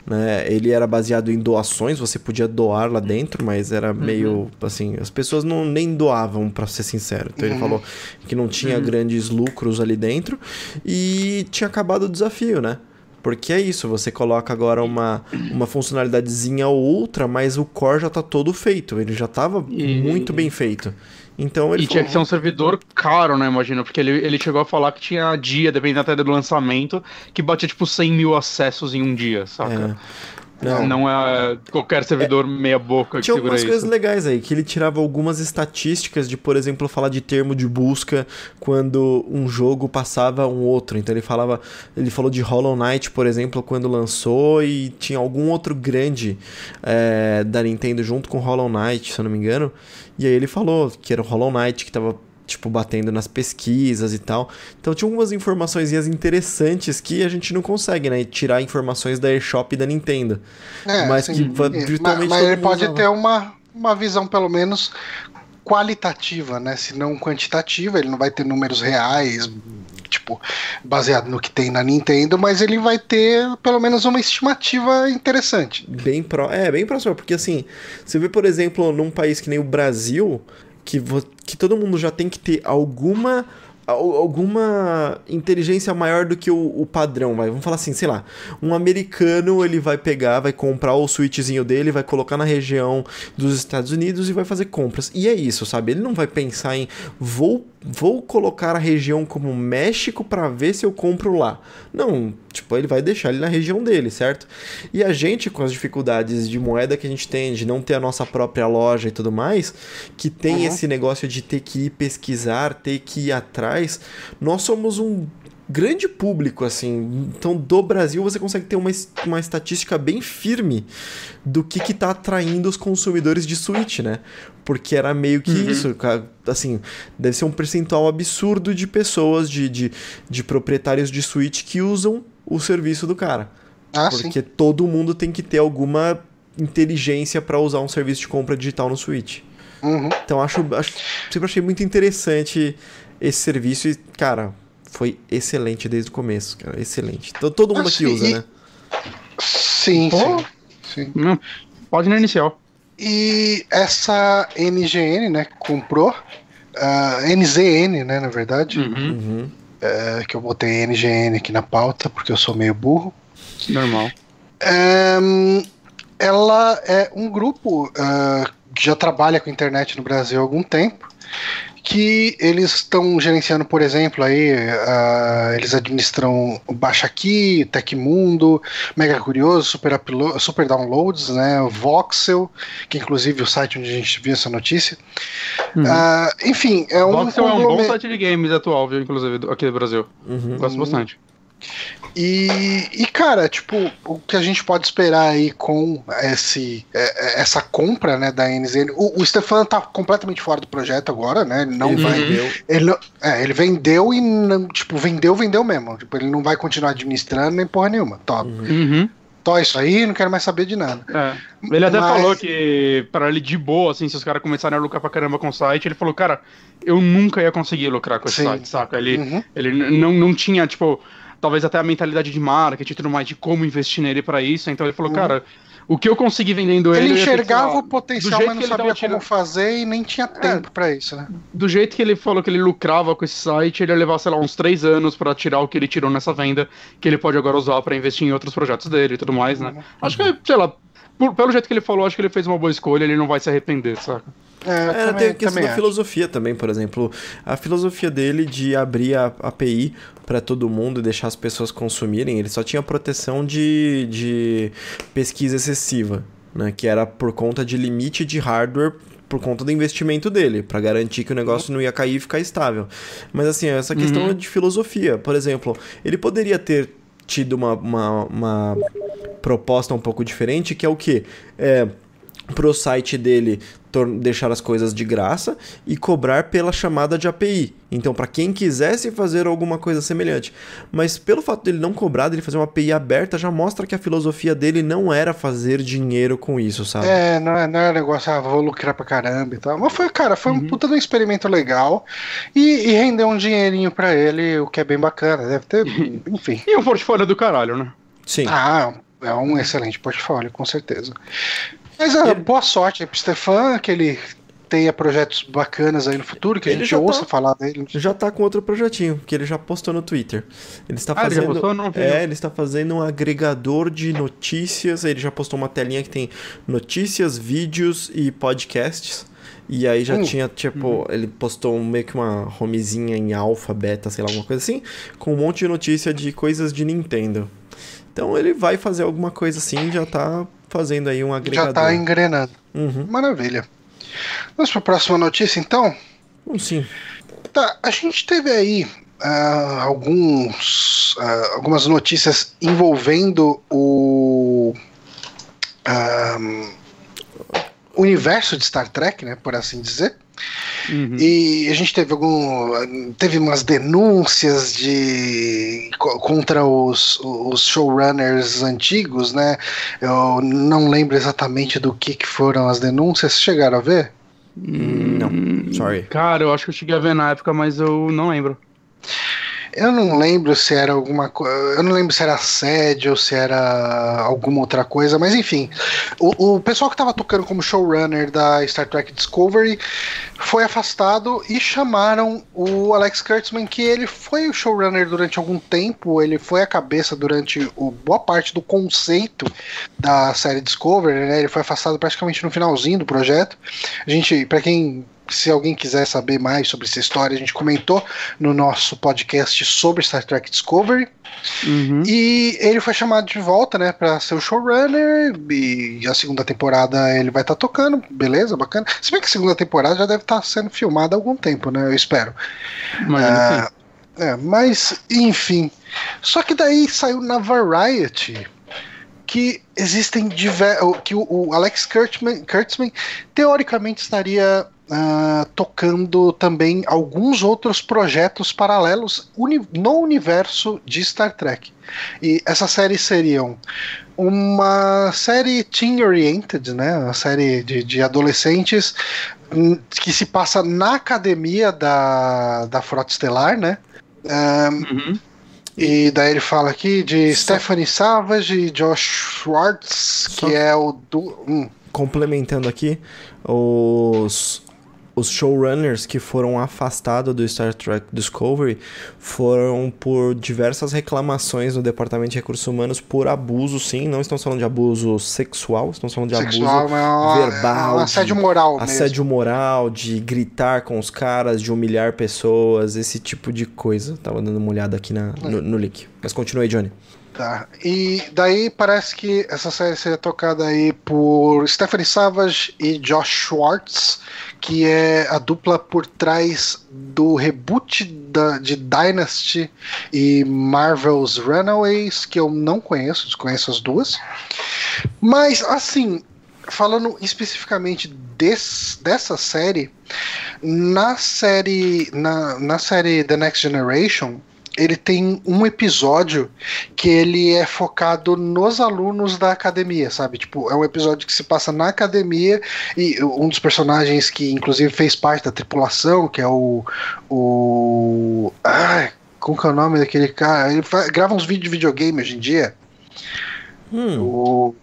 né? Ele era baseado em doações, você podia doar lá dentro, mas era uhum. meio assim, as pessoas não nem doavam, para ser sincero. Então uhum. ele falou que não tinha uhum. grandes lucros ali dentro e tinha acabado o desafio, né? Porque é isso, você coloca agora uma, uma funcionalidadezinha ou outra, mas o core já está todo feito, ele já estava muito bem feito. Então ele e falou... tinha que ser um servidor caro, né? Imagina, porque ele, ele chegou a falar que tinha dia, dependendo até do lançamento, que batia tipo 100 mil acessos em um dia, saca? Não, não é qualquer servidor é, meia boca que Tinha algumas coisas legais aí, que ele tirava algumas estatísticas de, por exemplo, falar de termo de busca quando um jogo passava um outro. Então ele falava, ele falou de Hollow Knight, por exemplo, quando lançou e tinha algum outro grande é, da Nintendo junto com Hollow Knight, se eu não me engano. E aí ele falou que era o Hollow Knight que tava tipo, batendo nas pesquisas e tal. Então tinha algumas informações interessantes que a gente não consegue, né? Tirar informações da eShop e da Nintendo. É, mas sim, que virtualmente. Mas, mas ele pode usava. ter uma, uma visão, pelo menos, qualitativa, né? Se não quantitativa, ele não vai ter números reais, tipo, baseado no que tem na Nintendo, mas ele vai ter pelo menos uma estimativa interessante. Bem pro, é, bem próximo, porque assim, você vê, por exemplo, num país que nem o Brasil, que, que todo mundo já tem que ter alguma alguma inteligência maior do que o, o, padrão, vai. Vamos falar assim, sei lá, um americano ele vai pegar, vai comprar o switchzinho dele, vai colocar na região dos Estados Unidos e vai fazer compras. E é isso, sabe? Ele não vai pensar em vou vou colocar a região como México para ver se eu compro lá. Não, tipo, ele vai deixar ele na região dele, certo? E a gente, com as dificuldades de moeda que a gente tem, de não ter a nossa própria loja e tudo mais, que tem uhum. esse negócio de ter que ir pesquisar, ter que ir atrás, nós somos um grande público, assim. Então, do Brasil, você consegue ter uma, uma estatística bem firme do que que tá atraindo os consumidores de Switch, né? Porque era meio que uhum. isso, assim, deve ser um percentual absurdo de pessoas, de, de, de proprietários de Switch que usam o serviço do cara. Ah, Porque sim. todo mundo tem que ter alguma inteligência para usar um serviço de compra digital no Switch. Uhum. Então acho, acho, sempre achei muito interessante esse serviço e, cara, foi excelente desde o começo, cara. Excelente. Então, todo mundo aqui usa, né? Sim, sim. sim. Hum, pode na inicial. E essa NGN, né, comprou. Uh, NZN, né, na verdade. Uhum. Uh, que eu botei NGN aqui na pauta, porque eu sou meio burro. Normal. Um, ela é um grupo uh, que já trabalha com internet no Brasil há algum tempo que eles estão gerenciando, por exemplo, aí uh, eles administram Baixa Aqui, Tecmundo, Mega Curioso, Super, Upload, Super Downloads, né, Voxel, que inclusive é o site onde a gente viu essa notícia. Uhum. Uh, enfim, é um Voxel é um bom site de games atual, viu, inclusive aqui do Brasil. Uhum. Gosto bastante. E, e, cara, tipo, o que a gente pode esperar aí com esse, é, é, essa compra, né, da NZN? O, o Stefan tá completamente fora do projeto agora, né? Ele não ele vai. Vendeu. Ele, não, é, ele vendeu e, não, tipo, vendeu, vendeu mesmo. Tipo, ele não vai continuar administrando nem porra nenhuma. Top. Uhum. Tó isso aí, não quero mais saber de nada. É. Ele até Mas... falou que, para ele de boa, assim, se os caras começarem a lucrar pra caramba com o site, ele falou, cara, eu nunca ia conseguir lucrar com esse Sim. site, saca? Ele, uhum. ele não, não tinha, tipo talvez até a mentalidade de marketing e tudo mais, de como investir nele para isso. Então ele falou, uhum. cara, o que eu consegui vendendo ele. Ele enxergava o potencial, mas não sabia como fazer e nem tinha tempo é, para isso, né? Do jeito que ele falou que ele lucrava com esse site, ele ia levar, sei lá, uns três anos para tirar o que ele tirou nessa venda, que ele pode agora usar para investir em outros projetos dele e tudo mais, né? Uhum. Acho que, sei lá, por, pelo jeito que ele falou, acho que ele fez uma boa escolha, ele não vai se arrepender, saca? É, é também, tem a questão da acho. filosofia também, por exemplo. A filosofia dele de abrir a API para todo mundo e deixar as pessoas consumirem, ele só tinha proteção de, de pesquisa excessiva, né? Que era por conta de limite de hardware por conta do investimento dele, para garantir que o negócio não ia cair e ficar estável. Mas assim, essa questão uhum. de filosofia, por exemplo, ele poderia ter tido uma, uma, uma proposta um pouco diferente, que é o que? É, pro site dele deixar as coisas de graça e cobrar pela chamada de API. Então, para quem quisesse fazer alguma coisa semelhante. Mas pelo fato dele não cobrar, dele fazer uma API aberta, já mostra que a filosofia dele não era fazer dinheiro com isso, sabe? É, não é, não é negócio, ah, vou lucrar pra caramba e tal. Mas foi, cara, foi uhum. um puta de um experimento legal e, e rendeu um dinheirinho para ele, o que é bem bacana. Deve ter, enfim. e um portfólio do caralho, né? Sim. Ah, é um excelente portfólio, com certeza. Mas uh, boa sorte aí pro Stefan, que ele tenha projetos bacanas aí no futuro, que ele a gente ouça tá, falar dele. Já tá com outro projetinho, que ele já postou no Twitter. Ele está ah, fazendo. Ele postou, não, é, ele está fazendo um agregador de notícias. Ele já postou uma telinha que tem notícias, vídeos e podcasts. E aí já hum. tinha, tipo, uhum. ele postou meio que uma homezinha em alfa, beta, sei lá, alguma coisa assim, com um monte de notícia de coisas de Nintendo. Então ele vai fazer alguma coisa assim, já tá fazendo aí um agregador. Já tá engrenando. Uhum. Maravilha. Vamos para a próxima notícia, então? Bom, sim. Tá, a gente teve aí ah, alguns, ah, algumas notícias envolvendo o ah, universo de Star Trek, né, por assim dizer. Uhum. E a gente teve algum. Teve umas denúncias de co- contra os, os showrunners antigos, né? Eu não lembro exatamente do que, que foram as denúncias. Chegaram a ver? Não, sorry. Cara, eu acho que eu cheguei a ver na época, mas eu não lembro. Eu não lembro se era alguma coisa. Eu não lembro se era assédio ou se era alguma outra coisa, mas enfim. O, o pessoal que estava tocando como showrunner da Star Trek Discovery foi afastado e chamaram o Alex Kurtzman, que ele foi o showrunner durante algum tempo, ele foi a cabeça durante o, boa parte do conceito da série Discovery, né? Ele foi afastado praticamente no finalzinho do projeto. A gente, para quem se alguém quiser saber mais sobre essa história, a gente comentou no nosso podcast sobre Star Trek Discovery. Uhum. E ele foi chamado de volta, né, para ser o showrunner. E a segunda temporada ele vai estar tocando, beleza, bacana. Se bem que a segunda temporada já deve estar sendo filmada há algum tempo, né, eu espero. Sim. Ah, é, mas, enfim. Só que daí saiu na Variety que existem diversos. que o, o Alex Kurtzman, Kurtzman teoricamente estaria ah, tocando também alguns outros projetos paralelos uni- no universo de Star Trek. E essas séries seriam uma série teen-oriented, né? Uma série de, de adolescentes hum, que se passa na academia da, da Frota Estelar, né? Ah, Uhum. e daí ele fala aqui de Stephanie Savage e Josh Schwartz, Só- que é o do. hum, Complementando aqui, os, os showrunners que foram afastados do Star Trek Discovery foram por diversas reclamações no Departamento de Recursos Humanos por abuso, sim. Não estamos falando de abuso sexual, estamos falando de sexual, abuso é uma- verbal, é assédio moral mesmo. assédio moral, de gritar com os caras, de humilhar pessoas, esse tipo de coisa. Tava dando uma olhada aqui na, no, no link. Mas continue aí, Johnny. Tá. E daí parece que essa série seria tocada aí por Stephanie Savage e Josh Schwartz, que é a dupla por trás do reboot da, de Dynasty e Marvel's Runaways, que eu não conheço, desconheço as duas. Mas, assim, falando especificamente des, dessa série, na série, na, na série The Next Generation, ele tem um episódio que ele é focado nos alunos da academia, sabe? Tipo, é um episódio que se passa na academia e um dos personagens que inclusive fez parte da tripulação, que é o o ai, como que é o nome daquele cara? Ele fa- grava uns vídeos de videogame hoje em dia. Hum. O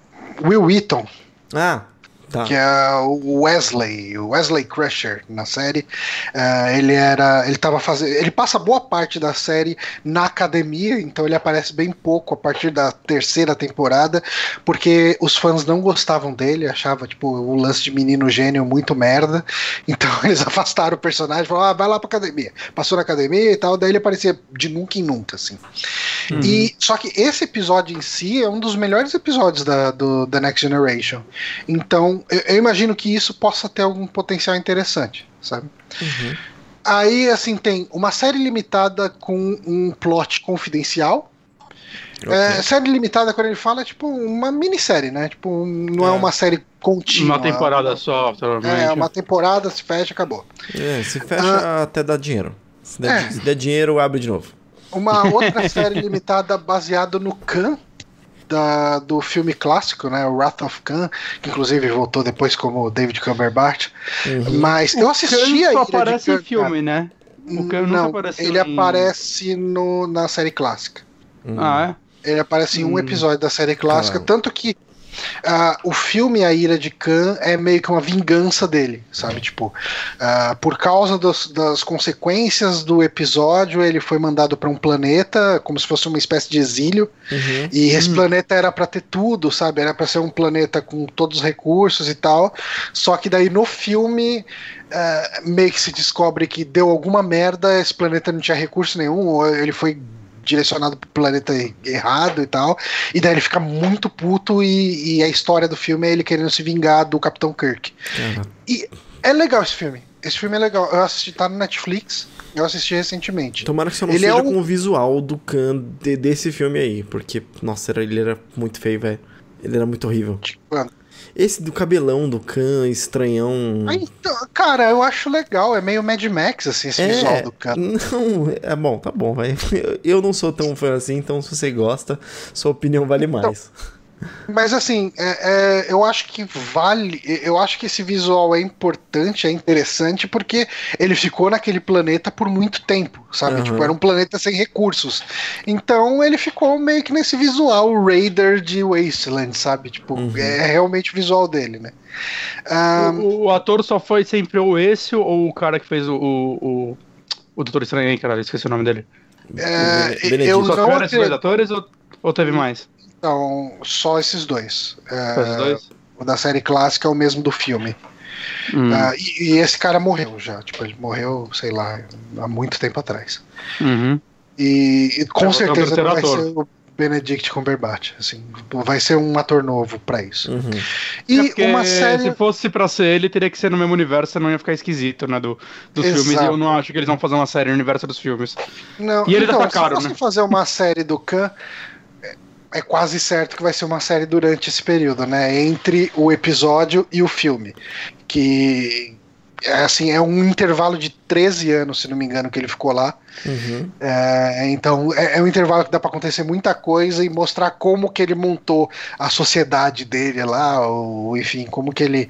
Will Wheaton, Ah, tá. que é o Wesley, o Wesley Crusher na série. Eh, ele era, ele tava fazendo, ele passa boa parte da série na academia, então ele aparece bem pouco a partir da terceira temporada, porque os fãs não gostavam dele, achava tipo o lance de menino gênio muito merda. Então eles afastaram o personagem, falaram: "Ah, vai lá pra academia". Passou na academia e tal, daí ele aparecia de nunca em nunca assim. E só que esse episódio em si é um dos melhores episódios da do The Next Generation. Então, eu, eu imagino que isso possa ter algum potencial interessante, sabe? Uhum. Aí, assim, tem uma série limitada com um plot confidencial. É, série limitada, quando ele fala, é tipo uma minissérie, né? Tipo, não é, É. uma série contínua. Uma temporada só, provavelmente. É, uma temporada, se fecha, acabou. É, se fecha até dar dinheiro. Se der, É. se der dinheiro, abre de novo. Uma outra série limitada baseada no Khan, da, do filme clássico, né? O Wrath of Khan, que inclusive voltou depois como David Cumberbatch. Uhum. Mas eu assisti a só aparece Khan, em filme, né? cara. O Khan Não, apareceu ele em- aparece no, na série clássica. Uhum. Ah, Ele aparece em um Hum. episódio da série clássica, tanto que ah, o filme A Ira de Khan é meio que uma vingança dele, sabe? Tipo, ah, por causa dos- das consequências do episódio, ele foi mandado para um planeta, como se fosse uma espécie de exílio, Uhum. e esse planeta era para ter tudo, sabe? Era para ser um planeta com todos os recursos e tal. Só que daí no filme ah, meio que se descobre que deu alguma merda, esse planeta não tinha recurso nenhum, ou ele foi direcionado pro planeta errado e tal. E daí ele fica muito puto e, e a história do filme é ele querendo se vingar do Capitão Kirk. Uhum. E é legal esse filme. Esse filme é legal. Eu assisti, tá no Netflix. Eu assisti recentemente. Tomara que só não Ele é seja um- com o visual do Khan de- desse filme aí, porque, nossa, ele era muito feio, velho. Ele era muito horrível. Mano, Esse do cabelão do Khan, estranhão. então, cara, eu acho legal. É meio Mad Max, assim, esse visual do cara. Não, é bom, tá bom, vai. Eu, eu não sou tão fã assim, então se você gosta, sua opinião vale Então, mais. Mas assim, é- é, eu acho que vale. Eu acho que esse visual é importante, é interessante, porque ele ficou naquele planeta por muito tempo, sabe? Aham. Tipo, era um planeta sem recursos. Então ele ficou meio que nesse visual Raider de Wasteland, sabe? Tipo, Uhum. é realmente o visual dele, né? Ah, O, o ator só foi sempre ou esse ou o cara que fez o, o, o, o Doutor Estranho aí, caralho, esqueci o nome dele. é, Bene- Benedito. eu Só não atores ou, ou teve mais? Então, só esses dois. É, Só esses dois? O da série clássica é o mesmo do filme. Hum. Ah, e, e esse cara morreu já. Tipo, ele morreu, sei lá, há muito tempo atrás. Uhum. E, e com É certeza não vai ator. ser o Benedict Cumberbatch. Assim, vai ser um ator novo pra isso. Uhum. E É porque uma série. se fosse pra ser ele, teria que ser no mesmo universo, senão ia ficar esquisito, né, do, dos Exato. filmes, e eu não acho que eles vão fazer uma série no universo dos filmes. Não, E ele então, tá caro, se você né? fazer uma série do Khan, é- quase certo que vai ser uma série durante esse período, né? Entre o episódio e o filme. Que. É assim, é um intervalo de 13 anos, se não me engano, que ele ficou lá. Uhum. É, então é, é um intervalo que dá pra acontecer muita coisa e mostrar como que ele montou a sociedade dele lá, ou enfim, como que ele.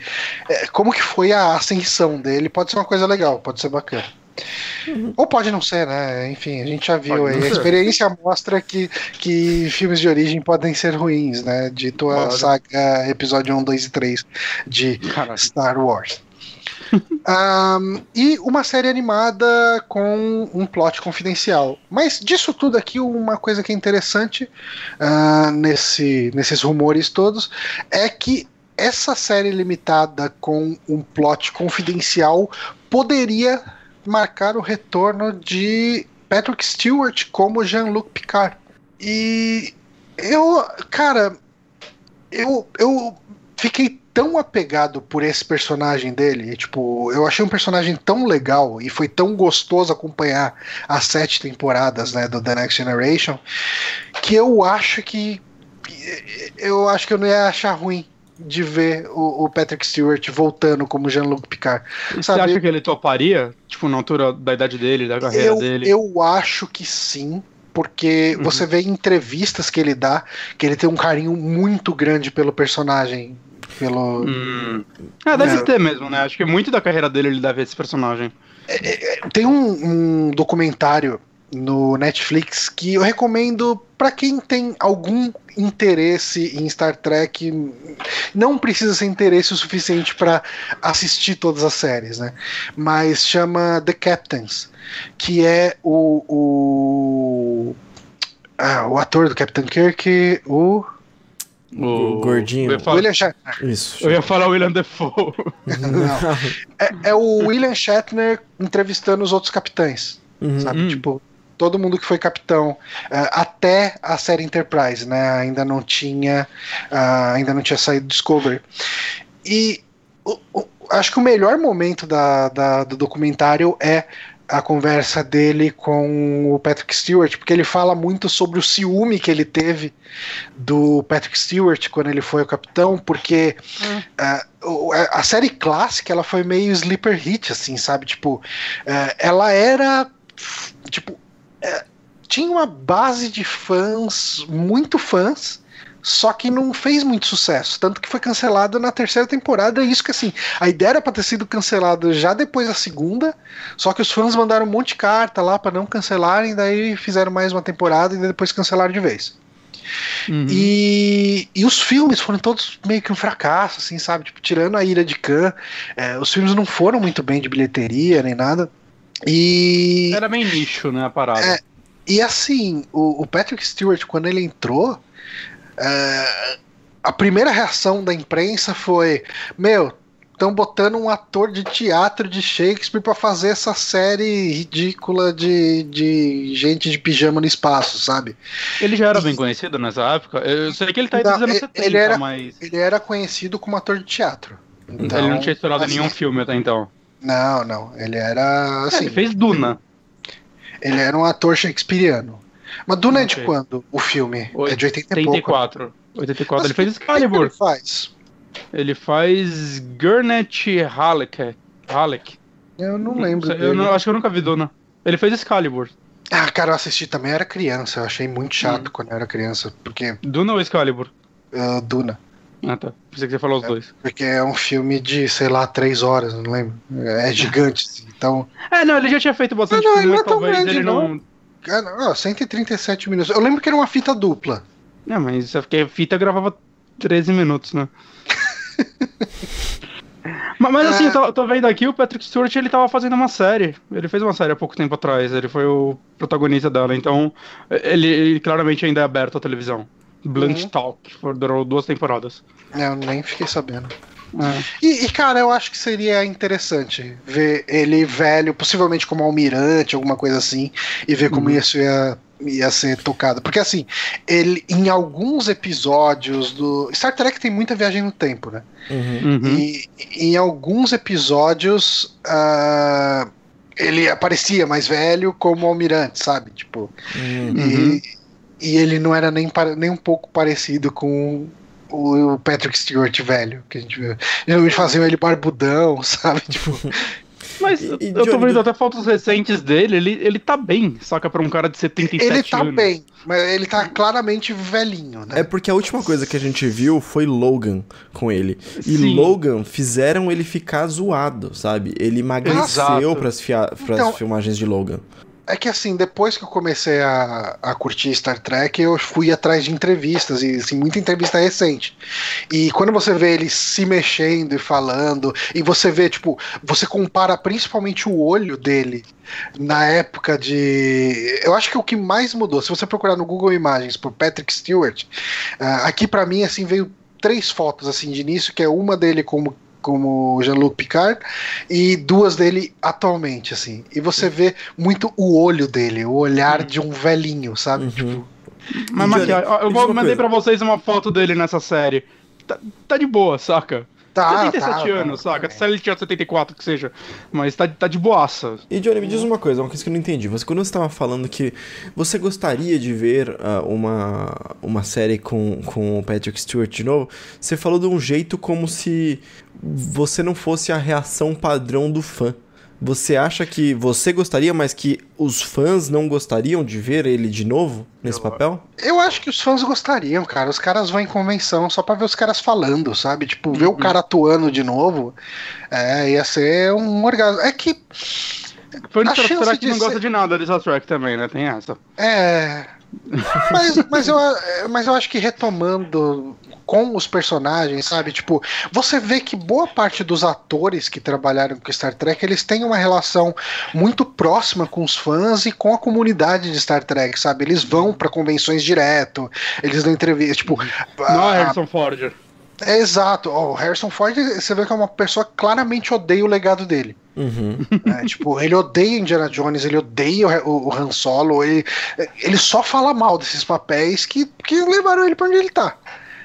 é, como que foi a ascensão dele. Pode ser uma coisa legal, pode ser bacana. Ou pode não ser, né? Enfim, a gente já viu aí. A experiência mostra que, que filmes de origem podem ser ruins, né? Dito a Pode. saga episódio 1, 2 e 3 de Caralho. Star Wars. Ahn, e uma série animada com um plot confidencial. Mas disso tudo aqui, uma coisa que é interessante ah, nesse, nesses rumores todos é que essa série limitada com um plot confidencial poderia marcar o retorno de Patrick Stewart como Jean-Luc Picard. E eu, cara, eu, eu fiquei tão apegado por esse personagem dele. Tipo, eu achei um personagem tão legal e foi tão gostoso acompanhar as sete temporadas né, do The Next Generation que eu acho que eu acho que eu não ia achar ruim de ver o, o Patrick Stewart voltando como Jean-Luc Picard. E Você Sabe- acha que ele toparia? Tipo, na altura da idade dele, da carreira Eu, dele? eu acho que sim, porque Uhum. você vê em entrevistas que ele dá que ele tem um carinho muito grande pelo personagem. Pelo. Hum. É, deve Não. ter mesmo, né? Acho que muito da carreira dele ele deve esse personagem. Tem um, um documentário no Netflix que eu recomendo pra quem tem algum interesse em Star Trek. Não precisa ser interesse o suficiente pra assistir todas as séries, né? Mas chama The Captains, que é o o, ah, o ator do Captain Kirk, o O gordinho. Eu ia falar, William Shatner. Isso. eu ia falar William Defoe. Não. É, é o William Shatner entrevistando os outros capitães. Uhum. sabe? Hum. Tipo, todo mundo que foi capitão eh, até a série Enterprise, né? Ainda não tinha, ah, ainda não tinha saído Discovery. E o- o- acho que o melhor momento da, da- do documentário é a conversa dele com o Patrick Stewart, porque ele fala muito sobre o ciúme que ele teve do Patrick Stewart quando ele foi o capitão, porque ah, o- a, série clássica ela foi meio sleeper hit, assim, sabe? Tipo, eh, ela era tipo é, tinha uma base de fãs muito fãs só que não fez muito sucesso tanto que foi cancelado na terceira temporada isso que assim a ideia era para ter sido cancelado já depois da segunda só que os fãs mandaram um monte de carta lá para não cancelarem daí fizeram mais uma temporada e depois cancelaram de vez Uhum. e, e os filmes foram todos meio que um fracasso, assim, sabe? Tipo, tirando a Ira de Khan, é, os filmes não foram muito bem de bilheteria nem nada. E, Era bem nicho, né, a parada. É. e assim, o, o Patrick Stewart, quando ele entrou, é, a primeira reação da imprensa foi: Meu, estão botando um ator de teatro de Shakespeare para fazer essa série ridícula de, de gente de pijama no espaço, sabe? Ele já era bem conhecido nessa época. Eu sei que ele tá aí dos Não, anos ele- 70, ele era- mas Ele era conhecido como ator de teatro. Então, ele não tinha estourado assim, nenhum filme até então. Não, não. Ele era É, assim. ele fez Duna. Ele era um ator shakespeariano. Mas Duna é de quando o filme? É de 80 e pouco. 84. 84. Mas ele fez o que que Excalibur. Ele faz? Ele faz Gurnet Halleck. Halleck. Eu não lembro. Eu dele. não- acho que eu nunca vi Duna. Ele fez Excalibur. Ah, cara, eu assisti também, eu era criança. Eu achei muito chato Hum. quando eu era criança. Porque. Duna ou Excalibur? ah, Duna. Ah, tá. Pensei que você falou os dois. Porque é um filme de, sei lá, três horas, não lembro. É gigante, assim. Então. É, não, ele já tinha feito bastante Ah, não, filme, ele mas não é tão talvez grande, ele não. Cara, ó, 137 minutos. Eu lembro que era uma fita dupla. Não, mas é porque a fita gravava 13 minutos, né? mas, mas assim, É. eu tô, tô vendo aqui, o Patrick Stewart, ele tava fazendo uma série. Ele fez uma série há pouco tempo atrás, ele foi o protagonista dela, então ele, ele claramente ainda é aberto à televisão. Blunt Uhum. Talk, durou duas temporadas. Eu nem fiquei sabendo. É. E, e, cara, eu acho que seria interessante ver ele velho, possivelmente como almirante, alguma coisa assim, e ver como Uhum. isso ia, ia ser tocado. Porque, assim, ele, em alguns episódios do. Star Trek tem muita viagem no tempo, né? Uhum. Uhum. E em alguns episódios. ah, ele aparecia mais velho como almirante, sabe? Tipo. Uhum. Uhum. E, e ele não era nem, nem um pouco parecido com o, Patrick Stewart velho, que a gente viu. Geralmente faziam ele barbudão, sabe? Tipo, Mas E- eu tô vendo do- até fotos recentes dele, ele, ele tá bem, saca? Pra um cara de 77 ele tá anos. bem, mas ele tá claramente velhinho, né? É porque a última coisa que a gente viu foi Logan com ele. E Sim. Logan fizeram ele ficar zoado, sabe? Ele emagreceu Exato. pras, fia- pras Então- filmagens de Logan. É que assim, depois que eu comecei a, a curtir Star Trek, eu fui atrás de entrevistas, e assim, muita entrevista recente. E quando você vê ele se mexendo e falando, e você vê, tipo, você compara principalmente o olho dele na época de. Eu acho que o que mais mudou, se você procurar no Google Imagens por Patrick Stewart, ah, aqui pra mim, assim, veio três fotos assim de início, que é uma dele como como Jean-Luc Picard e duas dele atualmente assim. E você vê muito o olho dele, o olhar de um velhinho, sabe? Uhum. Tipo, Mas ó, eu vou, mandei pra vocês uma foto dele nessa série. Tá, tá de boa, saca? tá, 77 tá, anos, tá, saca? tá. Se ele tinha 74, que seja. Mas tá, tá de boaça. E Johnny, me diz uma coisa, uma coisa que eu não entendi. Você, quando você estava falando que você gostaria de ver ah, uma, uma série com, com o Patrick Stewart de novo, você falou de um jeito como se você não fosse a reação padrão do fã. Você acha que você gostaria, mas que os fãs não gostariam de ver ele de novo nesse papel? Eu acho que os fãs gostariam, cara. Os caras vão em convenção só pra ver os caras falando, sabe? Tipo, ver o cara atuando de novo, é, ia ser um orgasmo. É que Foi no A Star chance Trek de não ser- gosta de nada de Star Trek também, né? Tem essa. É. Mas, mas, eu, mas eu acho que retomando com os personagens, sabe? Tipo, você vê que boa parte dos atores que trabalharam com Star Trek, eles têm uma relação muito próxima com os fãs e com a comunidade de Star Trek, sabe? Eles vão pra convenções direto, eles dão entrevista, tipo. Não a- é Harrison Ford. é exato. O Harrison Ford, você vê que é uma pessoa que claramente odeia o legado dele. Uhum. né? tipo, ele odeia Indiana Jones, ele odeia o, o Han Solo, ele, ele só fala mal desses papéis que, que levaram ele pra onde ele tá.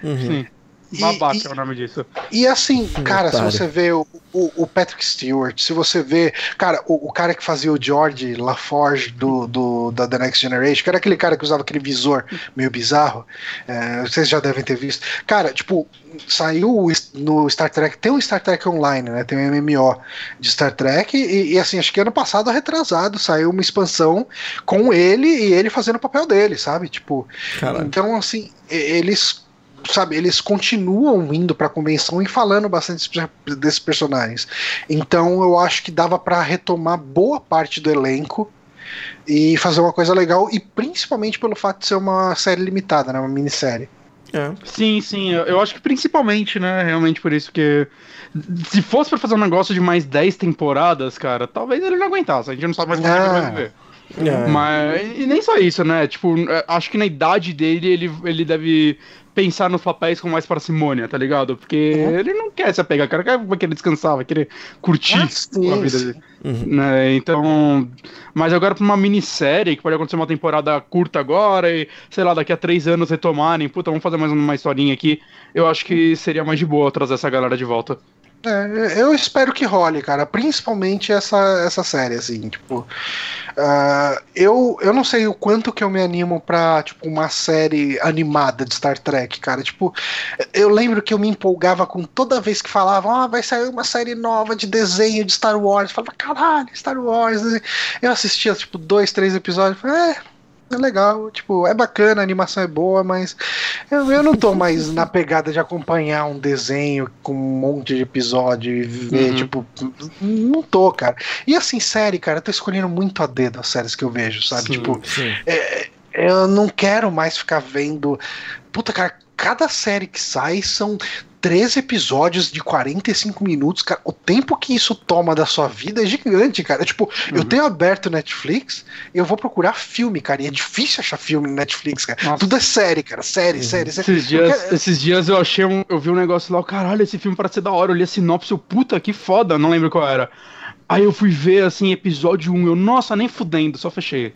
Uhum. Sim. E- Babaca e- é o nome disso. E assim, cara, se você vê o, o, o Patrick Stewart, se você vê, cara, o, o cara que fazia o George LaForge do, do, da The Next Generation, que era aquele cara que usava aquele visor meio bizarro, é, vocês já devem ter visto. Cara, tipo, saiu no Star Trek, tem o Star Trek Online, né? Tem o MMO de Star Trek, e, e, assim, acho que ano passado, retrasado, saiu uma expansão com ele e ele fazendo o papel dele, sabe? Tipo, Caralho. então, assim, eles, sabe, eles continuam indo pra convenção e falando bastante desses- personagens. Então, eu acho que dava pra retomar boa parte do elenco e fazer uma coisa legal, e principalmente pelo fato de ser uma série limitada, né, uma minissérie. É. Sim, sim, eu, eu acho que principalmente, né? Realmente por isso que. Se fosse pra fazer um negócio de mais 10 temporadas, cara, talvez ele não aguentasse. A gente não sabe mais quanto tempo Ah. ele vai viver. É. Mas, e nem só isso, né? Tipo, é, acho que na idade dele, ele, ele deve pensar nos papéis com mais parcimônia, tá ligado? Porque uhum. ele não quer se apegar, cara vai querer descansar, vai querer curtir ah, a vida dele. Uhum. Né? Então. Mas agora pra uma minissérie, que pode acontecer uma temporada curta agora, e, sei lá, daqui a três anos retomarem, puta, vamos fazer mais uma historinha aqui. Eu acho que seria mais de boa trazer essa galera de volta. É, eu espero que role, cara. Principalmente essa, essa série, assim, tipo. Uh, eu, eu não sei o quanto que eu me animo pra, tipo, uma série animada de Star Trek, cara. Tipo, eu lembro que eu me empolgava com toda vez que falavam, ah, vai sair uma série nova de desenho de Star Wars. Eu falava, caralho, Star Wars. Eu assistia, tipo, dois, três episódios. Falei, é, é legal, tipo, é bacana, a animação é boa, mas eu, eu não tô mais na pegada de acompanhar um desenho com um monte de episódio e ver, uhum. tipo, não tô, cara. E assim, série, cara, eu tô escolhendo muito a dedo as séries que eu vejo, sabe? Sim, tipo, sim. É, eu não quero mais ficar vendo. Puta, cara, cada série que sai são três episódios de 45 minutos, cara. O tempo que isso toma da sua vida é gigante, cara. Tipo, uhum. eu tenho aberto Netflix e eu vou procurar filme, cara. E é difícil achar filme no Netflix, cara. Nossa. Tudo é série, cara. Série, uhum. série, série. Esses dias, quero... esses dias eu achei um. Eu vi um negócio lá, caralho, esse filme parece ser da hora. Eu li a sinopse, puta, que foda, não lembro qual era. Aí eu fui ver, assim, episódio 1, eu, nossa, nem fudendo, só fechei.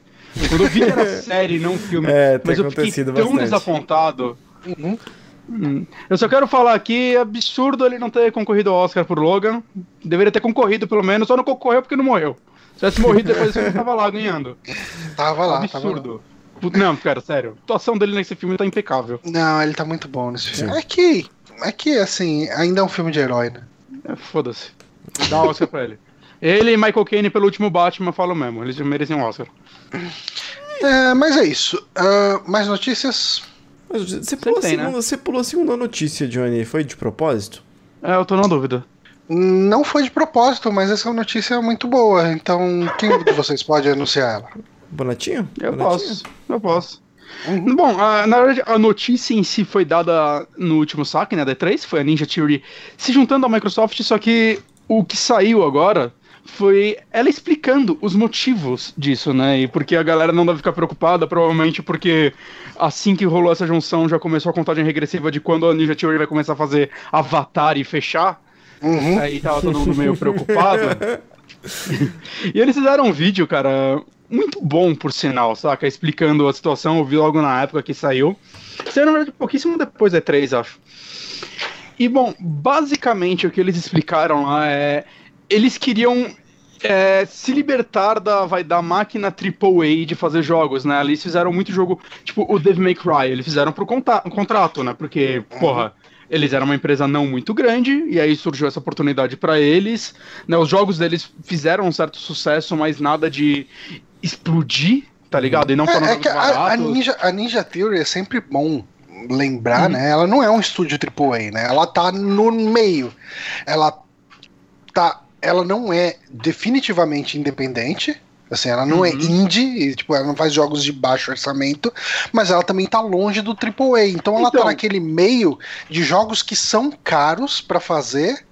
Quando eu vi que era série, não filme. É, mas eu fiquei tão bastante. desapontado. Uhum. Hum. Eu só quero falar aqui, é absurdo ele não ter concorrido ao Oscar por Logan. Deveria ter concorrido, pelo menos, só não concorreu porque não morreu. Se tivesse morrido depois, ele tava lá ganhando. Tava lá, absurdo. Tava lá. Não, cara, sério. A atuação dele nesse filme tá impecável. Não, ele tá muito bom nesse filme. Sim. É que, é que, assim, ainda é um filme de herói, né? É, foda-se. Dá um Oscar pra ele. Ele e Michael Caine pelo último Batman falam mesmo. Eles merecem um Oscar. É, mas é isso. Uh, mais notícias? Mas você pulou, tem, segunda, né? você pulou a segunda notícia, Johnny. Foi de propósito? É, eu tô na dúvida. Não foi de propósito, mas essa notícia é muito boa. Então, quem de vocês pode anunciar ela? Bonatinho? Eu Bonatinho? posso. Eu posso. Uhum. Bom, a, na verdade, a notícia em si foi dada no último saque, né, da E3, foi a Ninja Theory se juntando à Microsoft, só que o que saiu agora foi ela explicando os motivos disso, né? E porque a galera não deve ficar preocupada, provavelmente porque assim que rolou essa junção já começou a contagem regressiva de quando a Ninja Theory vai começar a fazer Avatar e fechar. Uhum. Aí tava todo mundo meio preocupado. e eles fizeram um vídeo, cara, muito bom, por sinal, saca? Explicando a situação, eu vi logo na época que saiu. Saiu, na verdade, pouquíssimo depois da E3, acho. E, bom, basicamente o que eles explicaram lá é eles queriam é, se libertar da, vai, da máquina AAA de fazer jogos, né? Eles fizeram muito jogo, tipo o Devil May Cry, eles fizeram pro conta contrato, né? Porque, porra, eles eram uma empresa não muito grande, e aí surgiu essa oportunidade para eles. Né? Os jogos deles fizeram um certo sucesso, mas nada de explodir, tá ligado? E não foram é, é que a, a, Ninja, a Ninja Theory é sempre bom lembrar, uhum. né? Ela não é um estúdio AAA, né? Ela tá no meio. Ela tá ela não é definitivamente independente. Assim, ela não é uhum. é indie, tipo, ela não faz jogos de baixo orçamento, mas ela também tá longe do AAA. Então ela tá então, tá naquele meio de jogos que são caros para fazer.